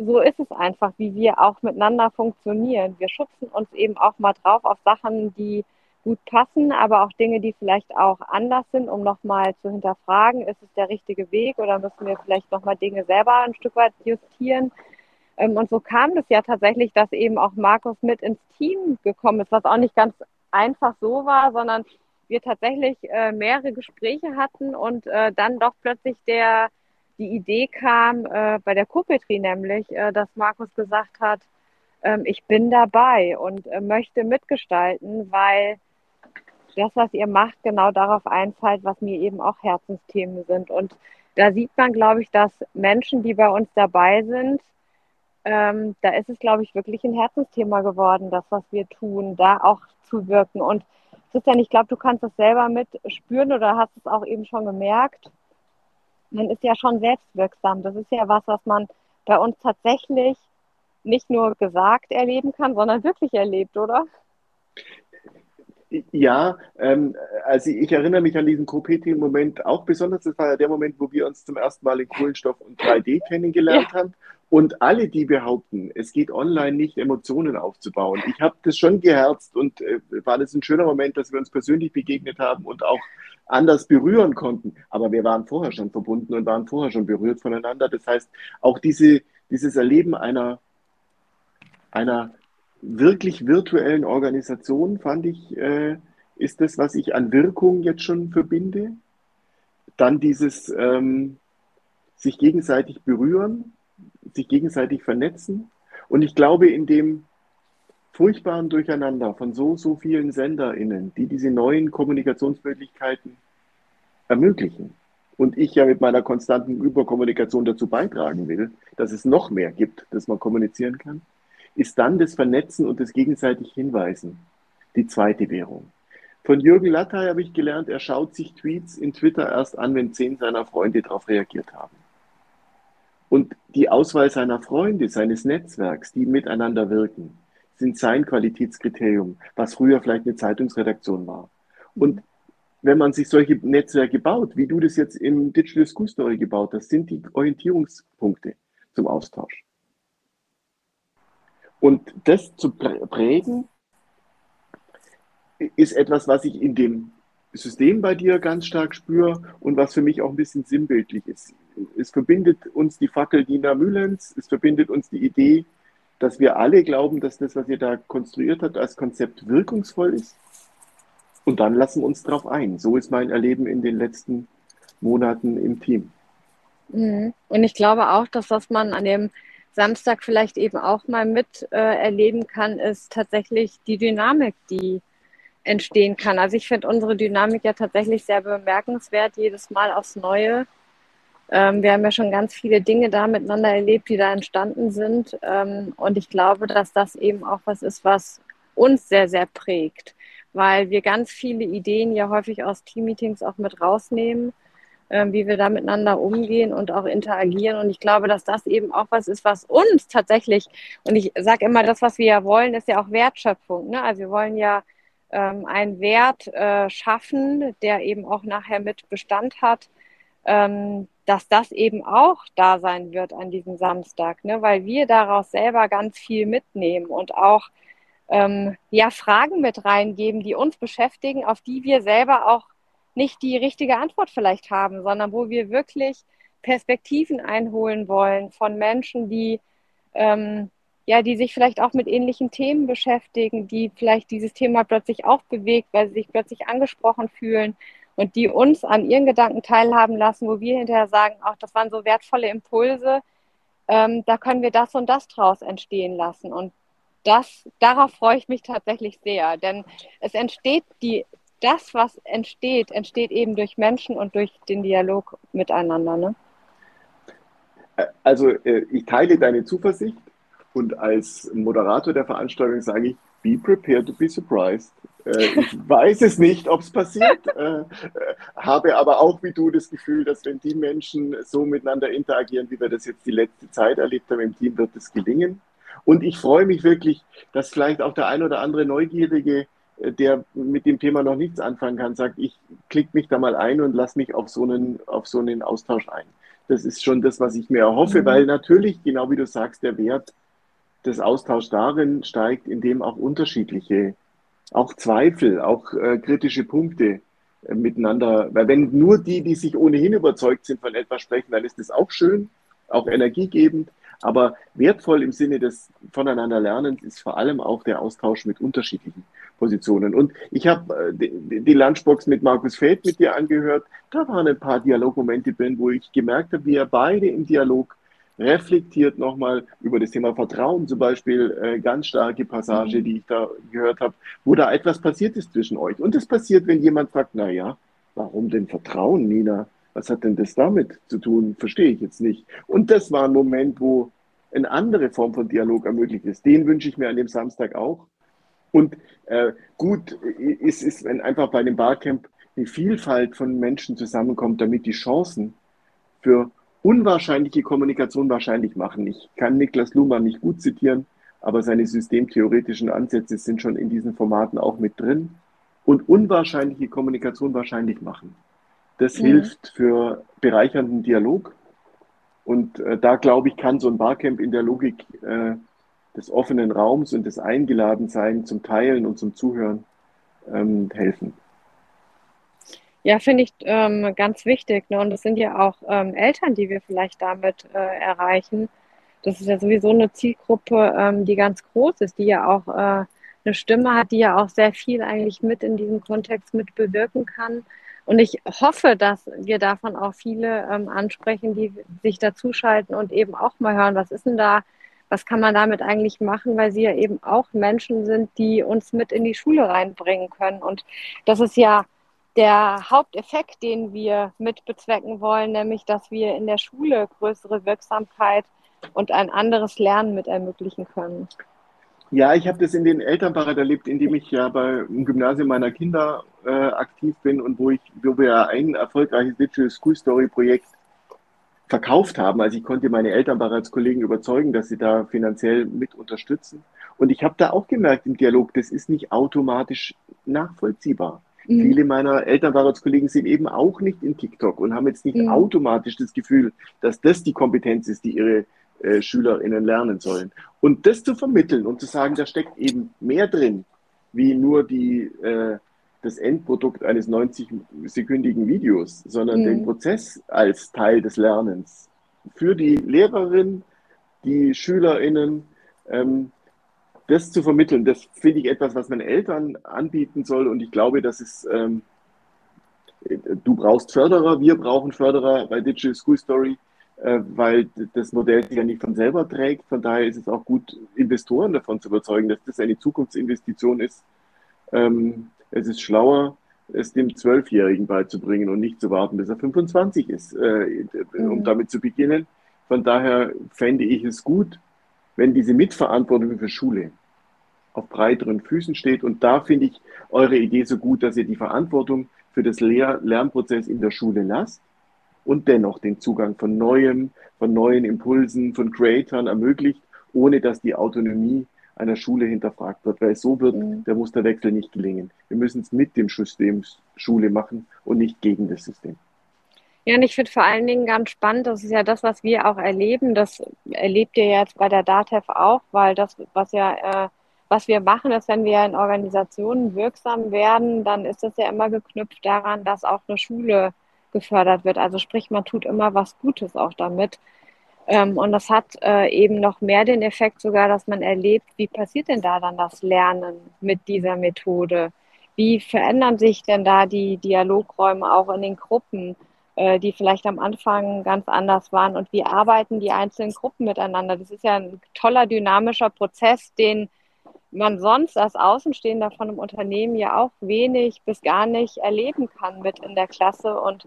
so ist es einfach, wie wir auch miteinander funktionieren. Wir schubsen uns eben auch mal drauf auf Sachen, die gut passen, aber auch Dinge, die vielleicht auch anders sind, um nochmal zu hinterfragen, ist es der richtige Weg oder müssen wir vielleicht nochmal Dinge selber ein Stück weit justieren. Ähm, und so kam es ja tatsächlich, dass eben auch Markus mit ins Team gekommen ist, was auch nicht ganz einfach so war, sondern wir tatsächlich äh, mehrere Gespräche hatten und äh, dann doch plötzlich der, die Idee kam, äh, bei der Kupetri nämlich, äh, dass Markus gesagt hat, ähm, ich bin dabei und äh, möchte mitgestalten, weil das, was ihr macht, genau darauf einzahlt, was mir eben auch Herzensthemen sind. Und da sieht man, glaube ich, dass Menschen, die bei uns dabei sind, ähm, da ist es, glaube ich, wirklich ein Herzensthema geworden, das, was wir tun, da auch zu wirken. Und Christian, ich glaube, du kannst das selber mit spüren oder hast es auch eben schon gemerkt. Man ist ja schon selbstwirksam. Das ist ja was, was man bei uns tatsächlich nicht nur gesagt erleben kann, sondern wirklich erlebt, oder? Ja, ähm, also ich erinnere mich an diesen Co-PT-Moment auch besonders. Das war ja der Moment, wo wir uns zum ersten Mal in Kohlenstoff und 3D kennengelernt ja. haben. Und alle, die behaupten, es geht online nicht, Emotionen aufzubauen. Ich habe das schon geherzt und äh, war das ein schöner Moment, dass wir uns persönlich begegnet haben und auch anders berühren konnten. Aber wir waren vorher schon verbunden und waren vorher schon berührt voneinander. Das heißt, auch diese, dieses Erleben einer, einer wirklich virtuellen Organisation, fand ich, äh, ist das, was ich an Wirkung jetzt schon verbinde. Dann dieses ähm, sich gegenseitig berühren, sich gegenseitig vernetzen. Und ich glaube, in dem furchtbaren Durcheinander von so, so vielen SenderInnen, die diese neuen Kommunikationsmöglichkeiten ermöglichen, und ich ja mit meiner konstanten Überkommunikation dazu beitragen will, dass es noch mehr gibt, dass man kommunizieren kann, ist dann das Vernetzen und das gegenseitig Hinweisen die zweite Währung. Von Jürgen Lattay habe ich gelernt, er schaut sich Tweets in Twitter erst an, wenn zehn seiner Freunde darauf reagiert haben. Und die Auswahl seiner Freunde, seines Netzwerks, die miteinander wirken, sind sein Qualitätskriterium, was früher vielleicht eine Zeitungsredaktion war. Und wenn man sich solche Netzwerke baut, wie du das jetzt im Digital School Story gebaut hast, sind die Orientierungspunkte zum Austausch. Und das zu prägen, ist etwas, was ich in dem System bei dir ganz stark spüre und was für mich auch ein bisschen sinnbildlich ist. Es verbindet uns die Fackel Dina Mühlens, es verbindet uns die Idee, dass wir alle glauben, dass das, was ihr da konstruiert habt, als Konzept wirkungsvoll ist. Und dann lassen wir uns darauf ein. So ist mein Erleben in den letzten Monaten im Team. Mhm. Und ich glaube auch, dass was man an dem Samstag vielleicht eben auch mal mit äh, erleben kann, ist tatsächlich die Dynamik, die entstehen kann. Also ich finde unsere Dynamik ja tatsächlich sehr bemerkenswert, jedes Mal aufs Neue. Ähm, wir haben ja schon ganz viele Dinge da miteinander erlebt, die da entstanden sind. Ähm, und ich glaube, dass das eben auch was ist, was uns sehr, sehr prägt, weil wir ganz viele Ideen ja häufig aus Teammeetings auch mit rausnehmen ähm, wie wir da miteinander umgehen und auch interagieren. Und ich glaube, dass das eben auch was ist, was uns tatsächlich, und ich sage immer, das, was wir ja wollen, ist ja auch Wertschöpfung. Ne? Also wir wollen ja ähm, einen Wert äh, schaffen, der eben auch nachher mit Bestand hat, ähm, dass das eben auch da sein wird an diesem Samstag, ne? weil wir daraus selber ganz viel mitnehmen und auch ähm, ja, Fragen mit reingeben, die uns beschäftigen, auf die wir selber auch nicht die richtige Antwort vielleicht haben, sondern wo wir wirklich Perspektiven einholen wollen von Menschen, die ähm, ja, die sich vielleicht auch mit ähnlichen Themen beschäftigen, die vielleicht dieses Thema plötzlich auch bewegt, weil sie sich plötzlich angesprochen fühlen und die uns an ihren Gedanken teilhaben lassen, wo wir hinterher sagen, ach, das waren so wertvolle Impulse, ähm, da können wir das und das draus entstehen lassen. Und das, darauf freue ich mich tatsächlich sehr, denn es entsteht die das, was entsteht, entsteht eben durch Menschen und durch den Dialog miteinander. Ne? Also äh, ich teile deine Zuversicht und als Moderator der Veranstaltung sage ich, be prepared to be surprised. Äh, ich weiß es nicht, ob es passiert, äh, habe aber auch wie du das Gefühl, dass wenn die Menschen so miteinander interagieren, wie wir das jetzt die letzte Zeit erlebt haben im Team, wird es gelingen. Und ich freue mich wirklich, dass vielleicht auch der ein oder andere Neugierige der mit dem Thema noch nichts anfangen kann, sagt, ich klicke mich da mal ein und lass mich auf so einen, auf so einen Austausch ein. Das ist schon das, was ich mir erhoffe, mhm. weil natürlich, genau wie du sagst, der Wert des Austauschs darin steigt, indem auch unterschiedliche, auch Zweifel, auch äh, kritische Punkte äh, miteinander, weil wenn nur die, die sich ohnehin überzeugt sind von etwas sprechen, dann ist das auch schön, auch energiegebend. Aber wertvoll im Sinne des Voneinanderlernens ist vor allem auch der Austausch mit unterschiedlichen Positionen. Und ich habe äh, die, Lunchbox mit Markus Feld mit dir angehört. Da waren ein paar Dialogmomente drin, wo ich gemerkt habe, wie er beide im Dialog reflektiert nochmal über das Thema Vertrauen, zum Beispiel äh, ganz starke Passage, mhm. die ich da gehört habe, wo da etwas passiert ist zwischen euch. Und das passiert, wenn jemand fragt, na ja, warum denn Vertrauen, Nina? Was hat denn das damit zu tun? Verstehe ich jetzt nicht. Und das war ein Moment, wo eine andere Form von Dialog ermöglicht ist. Den wünsche ich mir an dem Samstag auch. Und äh, gut ist, ist, wenn einfach bei dem Barcamp eine Vielfalt von Menschen zusammenkommt, damit die Chancen für unwahrscheinliche Kommunikation wahrscheinlich machen. Ich kann Niklas Luhmann nicht gut zitieren, aber seine systemtheoretischen Ansätze sind schon in diesen Formaten auch mit drin. Und unwahrscheinliche Kommunikation wahrscheinlich machen. Das mhm. hilft für bereichernden Dialog. Und äh, da glaube ich, kann so ein Barcamp in der Logik äh, des offenen Raums und des Eingeladenseins zum Teilen und zum Zuhören ähm, helfen. Ja, finde ich ähm, ganz wichtig. Ne? Und das sind ja auch ähm, Eltern, die wir vielleicht damit äh, erreichen. Das ist ja sowieso eine Zielgruppe, ähm, die ganz groß ist, die ja auch äh, eine Stimme hat, die ja auch sehr viel eigentlich mit in diesem Kontext mit bewirken kann. Und ich hoffe, dass wir davon auch viele ähm, ansprechen, die sich dazuschalten und eben auch mal hören, was ist denn da, was kann man damit eigentlich machen, weil sie ja eben auch Menschen sind, die uns mit in die Schule reinbringen können. Und das ist ja der Haupteffekt, den wir mit bezwecken wollen, nämlich dass wir in der Schule größere Wirksamkeit und ein anderes Lernen mit ermöglichen können. Ja, ich habe das in den Elternparat erlebt, indem ich ja beim Gymnasium meiner Kinder äh, aktiv bin und wo ich, wo wir ein erfolgreiches Digital School Story Projekt verkauft haben. Also ich konnte meine Elternparatskollegen überzeugen, dass sie da finanziell mit unterstützen. Und ich habe da auch gemerkt im Dialog, das ist nicht automatisch nachvollziehbar. Mhm. Viele meiner Elternparatskollegen sind eben auch nicht in TikTok und haben jetzt nicht mhm. automatisch das Gefühl, dass das die Kompetenz ist, die ihre äh, SchülerInnen lernen sollen. Und das zu vermitteln und zu sagen, da steckt eben mehr drin, wie nur die, äh, das Endprodukt eines 90-sekündigen Videos, sondern mhm. den Prozess als Teil des Lernens. Für die Lehrerin, die SchülerInnen, ähm, das zu vermitteln, das finde ich etwas, was man Eltern anbieten soll. Und ich glaube, dass es, ähm, du brauchst Förderer, wir brauchen Förderer bei Digital School Story. Äh, weil das Modell sich ja nicht von selber trägt. Von daher ist es auch gut, Investoren davon zu überzeugen, dass das eine Zukunftsinvestition ist. Ähm, es ist schlauer, es dem Zwölfjährigen beizubringen und nicht zu warten, bis er 25 ist, äh, um mhm. damit zu beginnen. Von daher fände ich es gut, wenn diese Mitverantwortung für Schule auf breiteren Füßen steht. Und da finde ich eure Idee so gut, dass ihr die Verantwortung für das Lehr Lernprozess in der Schule lasst und dennoch den Zugang von Neuem, von neuen Impulsen, von Creatoren ermöglicht, ohne dass die Autonomie einer Schule hinterfragt wird, weil so wird mhm. der Musterwechsel nicht gelingen. Wir müssen es mit dem System Schule machen und nicht gegen das System. Ja, und ich finde vor allen Dingen ganz spannend, das ist ja das, was wir auch erleben, das erlebt ihr jetzt bei der DATEV auch, weil das, was ja, äh, was wir machen, ist, wenn wir in Organisationen wirksam werden, dann ist das ja immer geknüpft daran, dass auch eine Schule gefördert wird. Also sprich, man tut immer was Gutes auch damit. Ähm, und das hat äh, eben noch mehr den Effekt sogar, dass man erlebt, wie passiert denn da dann das Lernen mit dieser Methode? Wie verändern sich denn da die Dialogräume auch in den Gruppen, äh, die vielleicht am Anfang ganz anders waren? Und wie arbeiten die einzelnen Gruppen miteinander? Das ist ja ein toller, dynamischer Prozess, den man sonst als Außenstehender von einem Unternehmen ja auch wenig bis gar nicht erleben kann mit in der Klasse. Und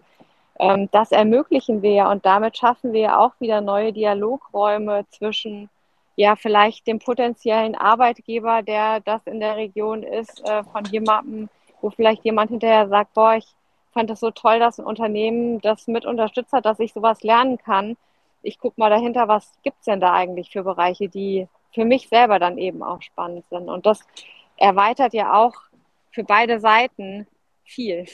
ähm, das ermöglichen wir ja und damit schaffen wir ja auch wieder neue Dialogräume zwischen ja vielleicht dem potenziellen Arbeitgeber, der das in der Region ist, äh, von jemandem, wo vielleicht jemand hinterher sagt, boah, ich fand das so toll, dass ein Unternehmen das mit unterstützt hat, dass ich sowas lernen kann. Ich gucke mal dahinter, was gibt es denn da eigentlich für Bereiche, die für mich selber dann eben auch spannend sind. Und das erweitert ja auch für beide Seiten viel.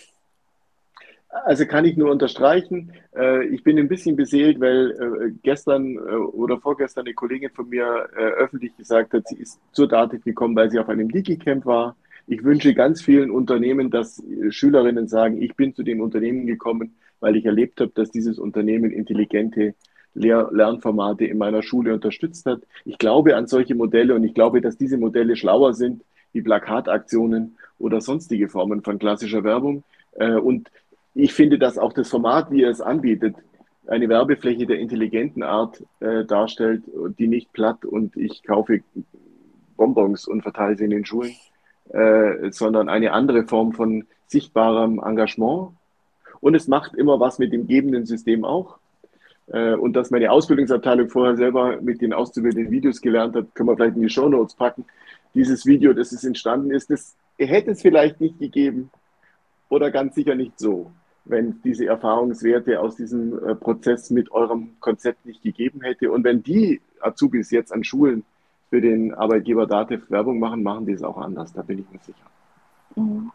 Also kann ich nur unterstreichen. Äh, ich bin ein bisschen beseelt, weil äh, gestern äh, oder vorgestern eine Kollegin von mir öffentlich gesagt hat, sie ist zur Dativ gekommen, weil sie auf einem Digicamp war. Ich wünsche ganz vielen Unternehmen, dass Schülerinnen sagen, ich bin zu dem Unternehmen gekommen, weil ich erlebt habe, dass dieses Unternehmen intelligente Lehr Lernformate in meiner Schule unterstützt hat. Ich glaube an solche Modelle und ich glaube, dass diese Modelle schlauer sind wie Plakataktionen oder sonstige Formen von klassischer Werbung. Und ich finde, dass auch das Format, wie er es anbietet, eine Werbefläche der intelligenten Art äh, darstellt, die nicht platt und ich kaufe Bonbons und verteile sie in den Schulen, äh, sondern eine andere Form von sichtbarem Engagement. Und es macht immer was mit dem gebenden System auch. Äh, und dass meine Ausbildungsabteilung vorher selber mit den Auszubildenden Videos gelernt hat, können wir vielleicht in die Show Notes packen. Dieses Video, das es entstanden ist, das hätte es vielleicht nicht gegeben oder ganz sicher nicht so. wenn es diese Erfahrungswerte aus diesem äh, Prozess mit eurem Konzept nicht gegeben hätte. Und wenn die Azubis jetzt an Schulen für den Arbeitgeber Dativ Werbung machen, machen die es auch anders, da bin ich mir sicher. Mhm.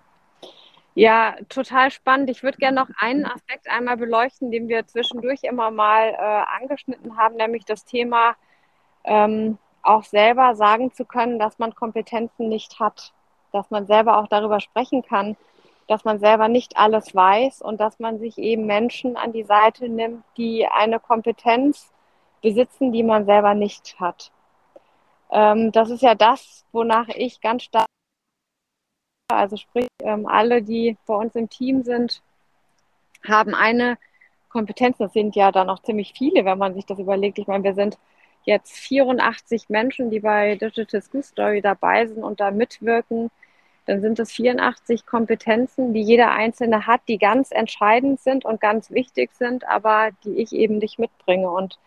Ja, total spannend. Ich würde gerne noch einen Aspekt einmal beleuchten, den wir zwischendurch immer mal äh, angeschnitten haben, nämlich das Thema ähm, auch selber sagen zu können, dass man Kompetenzen nicht hat, dass man selber auch darüber sprechen kann, dass man selber nicht alles weiß und dass man sich eben Menschen an die Seite nimmt, die eine Kompetenz besitzen, die man selber nicht hat. Ähm, das ist ja das, wonach ich ganz stark, also sprich, ähm, alle, die bei uns im Team sind, haben eine Kompetenz. Das sind ja dann auch ziemlich viele, wenn man sich das überlegt. Ich meine, wir sind jetzt 84 Menschen, die bei Digital School Story dabei sind und da mitwirken dann sind es 84 Kompetenzen, die jeder Einzelne hat, die ganz entscheidend sind und ganz wichtig sind, aber die ich eben nicht mitbringe. Und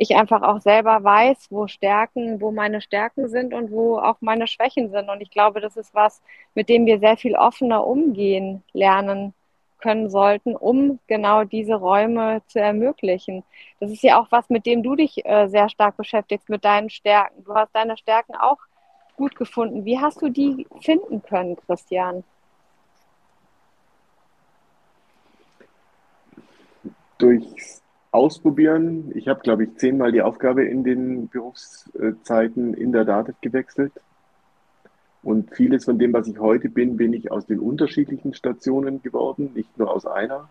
ich einfach auch selber weiß, wo Stärken, wo meine Stärken sind und wo auch meine Schwächen sind. Und ich glaube, das ist was, mit dem wir sehr viel offener umgehen lernen können sollten, um genau diese Räume zu ermöglichen. Das ist ja auch was, mit dem du dich äh, sehr stark beschäftigst, mit deinen Stärken. Du hast deine Stärken auch gut gefunden. Wie hast du die finden können, Christian? Durchs Ausprobieren. Ich habe, glaube ich, zehnmal die Aufgabe in den Berufszeiten in der Dativ gewechselt. Und vieles von dem, was ich heute bin, bin ich aus den unterschiedlichen Stationen geworden, nicht nur aus einer.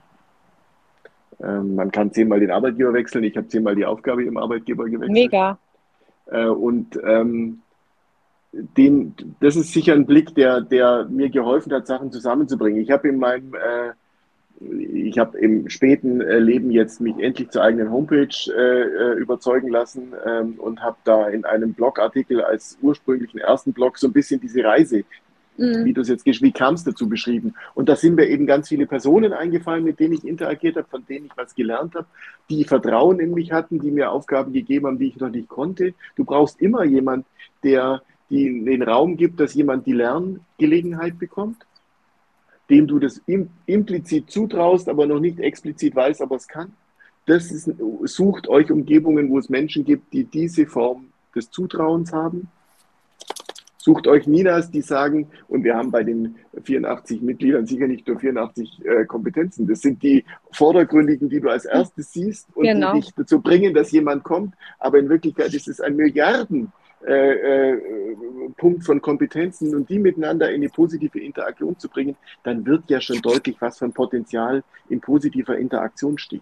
Ähm, man kann zehnmal den Arbeitgeber wechseln. Ich habe zehnmal die Aufgabe im Arbeitgeber gewechselt. Mega. Äh, und ähm, den, das ist sicher ein Blick, der, der mir geholfen hat, Sachen zusammenzubringen. Ich habe in meinem, äh, ich habe im späten äh, Leben jetzt mich endlich zur eigenen Homepage äh, äh, überzeugen lassen ähm, und habe da in einem Blogartikel als ursprünglichen ersten Blog so ein bisschen diese Reise, mhm. wie du es jetzt, wie kam es dazu beschrieben. Und da sind mir eben ganz viele Personen eingefallen, mit denen ich interagiert habe, von denen ich was gelernt habe, die Vertrauen in mich hatten, die mir Aufgaben gegeben haben, die ich noch nicht konnte. Du brauchst immer jemand, der die den Raum gibt, dass jemand die Lerngelegenheit bekommt, dem du das implizit zutraust, aber noch nicht explizit weiß, aber es kann. Das ist, sucht euch Umgebungen, wo es Menschen gibt, die diese Form des Zutrauens haben. Sucht euch Ninas, die sagen, und wir haben bei den 84 Mitgliedern sicher nicht nur 84 äh, Kompetenzen, das sind die vordergründigen, die du als erstes siehst und genau. die dich dazu bringen, dass jemand kommt. Aber in Wirklichkeit ist es ein Milliarden äh, äh, Punkt von Kompetenzen und die miteinander in die positive Interaktion zu bringen, dann wird ja schon deutlich, was für ein Potenzial in positiver Interaktion steht.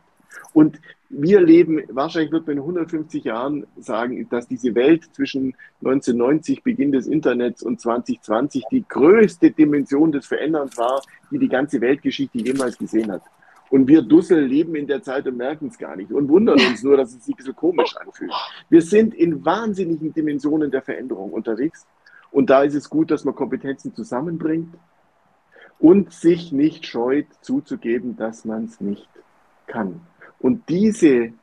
Und wir leben, wahrscheinlich wird man in 150 Jahren sagen, dass diese Welt zwischen 1990, Beginn des Internets und 2020 die größte Dimension des Veränderns war, die die ganze Weltgeschichte jemals gesehen hat. Und wir Dussel leben in der Zeit und merken es gar nicht und wundern uns nur, dass es sich so komisch anfühlt. Wir sind in wahnsinnigen Dimensionen der Veränderung unterwegs. Und da ist es gut, dass man Kompetenzen zusammenbringt und sich nicht scheut zuzugeben, dass man es nicht kann. Und diese, äh,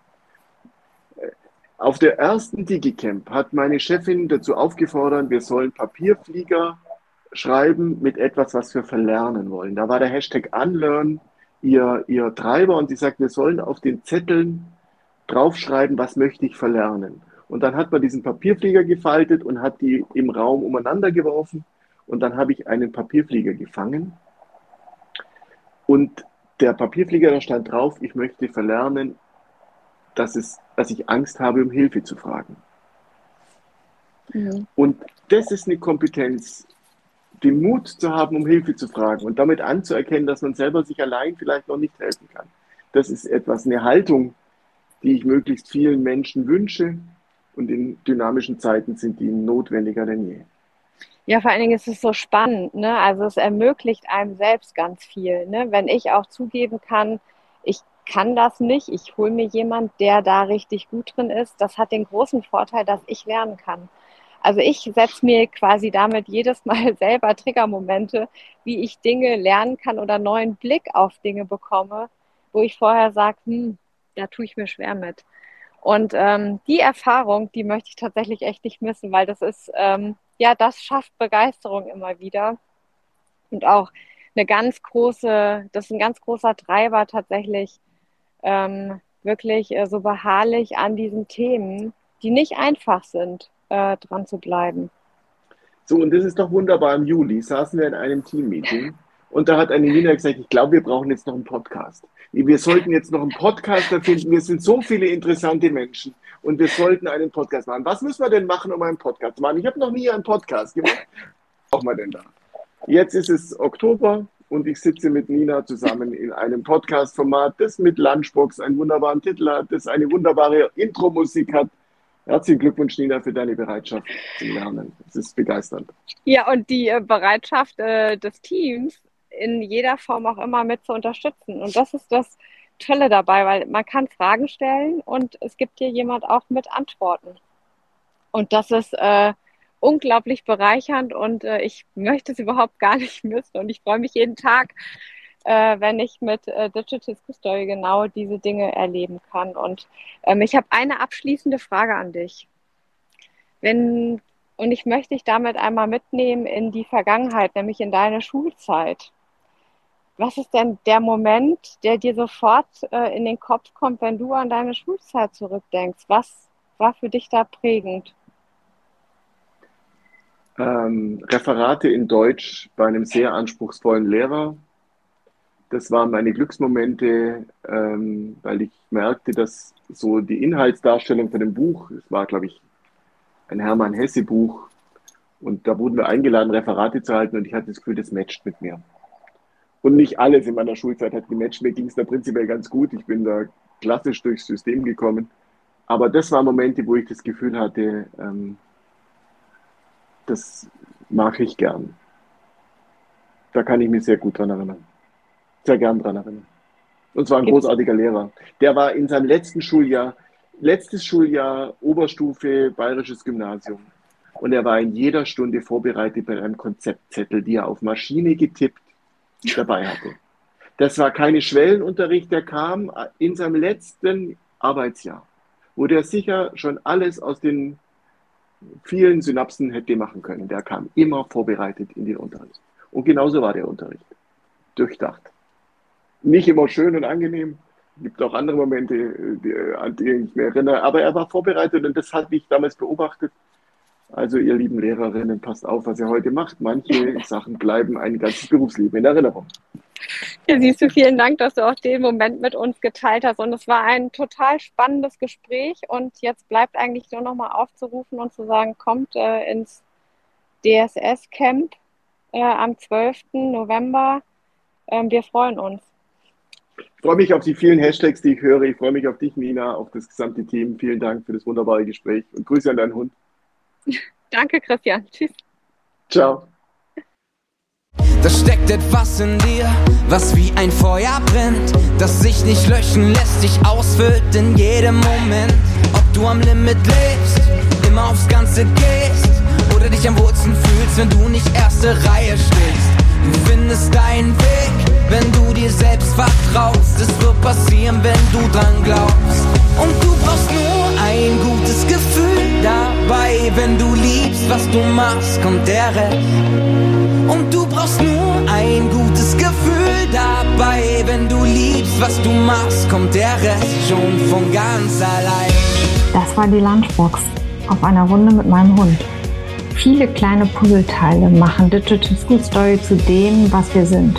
auf der ersten Digicamp hat meine Chefin dazu aufgefordert, wir sollen Papierflieger schreiben mit etwas, was wir verlernen wollen. Da war der Hashtag Unlearn ihr, ihr Treiber und sie sagt, wir sollen auf den Zetteln draufschreiben, was möchte ich verlernen. Und dann hat man diesen Papierflieger gefaltet und hat die im Raum umeinander geworfen. Und dann habe ich einen Papierflieger gefangen. Und der Papierflieger, da stand drauf, ich möchte verlernen, dass, es, dass ich Angst habe, um Hilfe zu fragen. Mhm. Und das ist eine Kompetenz, den Mut zu haben, um Hilfe zu fragen und damit anzuerkennen, dass man selber sich allein vielleicht noch nicht helfen kann. Das ist etwas, eine Haltung, die ich möglichst vielen Menschen wünsche und in dynamischen Zeiten sind die notwendiger denn je. Ja, vor allen Dingen ist es so spannend, ne? Also es ermöglicht einem selbst ganz viel, ne? Wenn ich auch zugeben kann, ich kann das nicht, ich hole mir jemand, der da richtig gut drin ist, das hat den großen Vorteil, dass ich lernen kann. Also ich setze mir quasi damit jedes Mal selber Triggermomente, wie ich Dinge lernen kann oder neuen Blick auf Dinge bekomme, wo ich vorher sage, hm, da tue ich mir schwer mit. Und ähm, die Erfahrung, die möchte ich tatsächlich echt nicht missen, weil das ist, ähm, ja, das schafft Begeisterung immer wieder. Und auch eine ganz große, das ist ein ganz großer Treiber tatsächlich, ähm, wirklich äh, so beharrlich an diesen Themen, die nicht einfach sind, äh, dran zu bleiben. So, und das ist doch wunderbar. Im Juli saßen wir in einem Teammeeting und da hat eine Nina gesagt, ich glaube, wir brauchen jetzt noch einen Podcast. Wir sollten jetzt noch einen Podcast finden. Wir sind so viele interessante Menschen und wir sollten einen Podcast machen. Was müssen wir denn machen, um einen Podcast zu machen? Ich habe noch nie einen Podcast gemacht. Was brauchen wir denn da? Jetzt ist es Oktober und ich sitze mit Nina zusammen in einem Podcast-Format, das mit Lunchbox einen wunderbaren Titel hat, das eine wunderbare Intro-Musik hat. Herzlichen Glückwunsch, Nina, für deine Bereitschaft zum Lernen. Das ist begeisternd. Ja, und die äh, Bereitschaft äh, des Teams, in jeder Form auch immer mit zu unterstützen. Und das ist das Tolle dabei, weil man kann Fragen stellen und es gibt dir jemand auch mit Antworten. Und das ist äh, unglaublich bereichernd und äh, ich möchte es überhaupt gar nicht missen. Und ich freue mich jeden Tag, äh, wenn ich mit äh, Digital School Story genau diese Dinge erleben kann. Und ähm, ich habe eine abschließende Frage an dich. Wenn, und ich möchte dich damit einmal mitnehmen in die Vergangenheit, nämlich in deine Schulzeit. Was ist denn der Moment, der dir sofort äh, in den Kopf kommt, wenn du an deine Schulzeit zurückdenkst? Was war für dich da prägend? Ähm, Referate in Deutsch bei einem sehr anspruchsvollen Lehrer. Das waren meine Glücksmomente, ähm, weil ich merkte, dass so die Inhaltsdarstellung von dem Buch, es war, glaube ich, ein Hermann Hesse Buch, und da wurden wir eingeladen, Referate zu halten, und ich hatte das Gefühl, das matcht mit mir. Und nicht alles in meiner Schulzeit hat gematcht. Mir ging es da prinzipiell ganz gut. Ich bin da klassisch durchs System gekommen. Aber das waren Momente, wo ich das Gefühl hatte, ähm, das mache ich gern. Da kann ich mich sehr gut dran erinnern. Sehr gern dran erinnern. Und zwar ein großartiger Lehrer. Der war in seinem letzten Schuljahr, letztes Schuljahr Oberstufe Bayerisches Gymnasium. Und er war in jeder Stunde vorbereitet bei einem Konzeptzettel, die er auf Maschine getippt dabei hatte. Das war keine Schwellenunterricht, der kam in seinem letzten Arbeitsjahr, wo der sicher schon alles aus den vielen Synapsen hätte machen können. Der kam immer vorbereitet in den Unterricht. Und genauso war der Unterricht. Durchdacht. Nicht immer schön und angenehm. Es gibt auch andere Momente, an die ich mich erinnere. Aber er war vorbereitet und das hatte ich damals beobachtet. Also ihr lieben Lehrerinnen, passt auf, was ihr heute macht. Manche Sachen bleiben ein ganzes Berufsleben in Erinnerung. Ja, siehst du, vielen Dank, dass du auch den Moment mit uns geteilt hast. Und es war ein total spannendes Gespräch. Und jetzt bleibt eigentlich nur noch mal aufzurufen und zu sagen, kommt äh, ins DSS-Camp äh, am 12. November. Ähm, wir freuen uns. Ich freue mich auf die vielen Hashtags, die ich höre. Ich freue mich auf dich, Nina, auf das gesamte Team. Vielen Dank für das wunderbare Gespräch und Grüße an deinen Hund. Danke, Christian. Tschüss. Ciao. Da steckt etwas in dir, was wie ein Feuer brennt, das sich nicht löschen lässt, sich ausfüllt in jedem Moment. Ob du am Limit lebst, immer aufs Ganze gehst oder dich am Wurzeln fühlst, wenn du nicht erste Reihe stehst. Du findest deinen Weg, wenn du dir selbst vertraust. Es wird passieren, wenn du dran glaubst. Und du brauchst nur ein gutes Gefühl dabei, wenn du liebst, was du machst, kommt der Rest. Und du brauchst nur ein gutes Gefühl dabei, wenn du liebst, was du machst, kommt der Rest schon von ganz allein. Das war die Lunchbox auf einer Runde mit meinem Hund. Viele kleine Puzzleteile machen Digital School Story zu dem, was wir sind.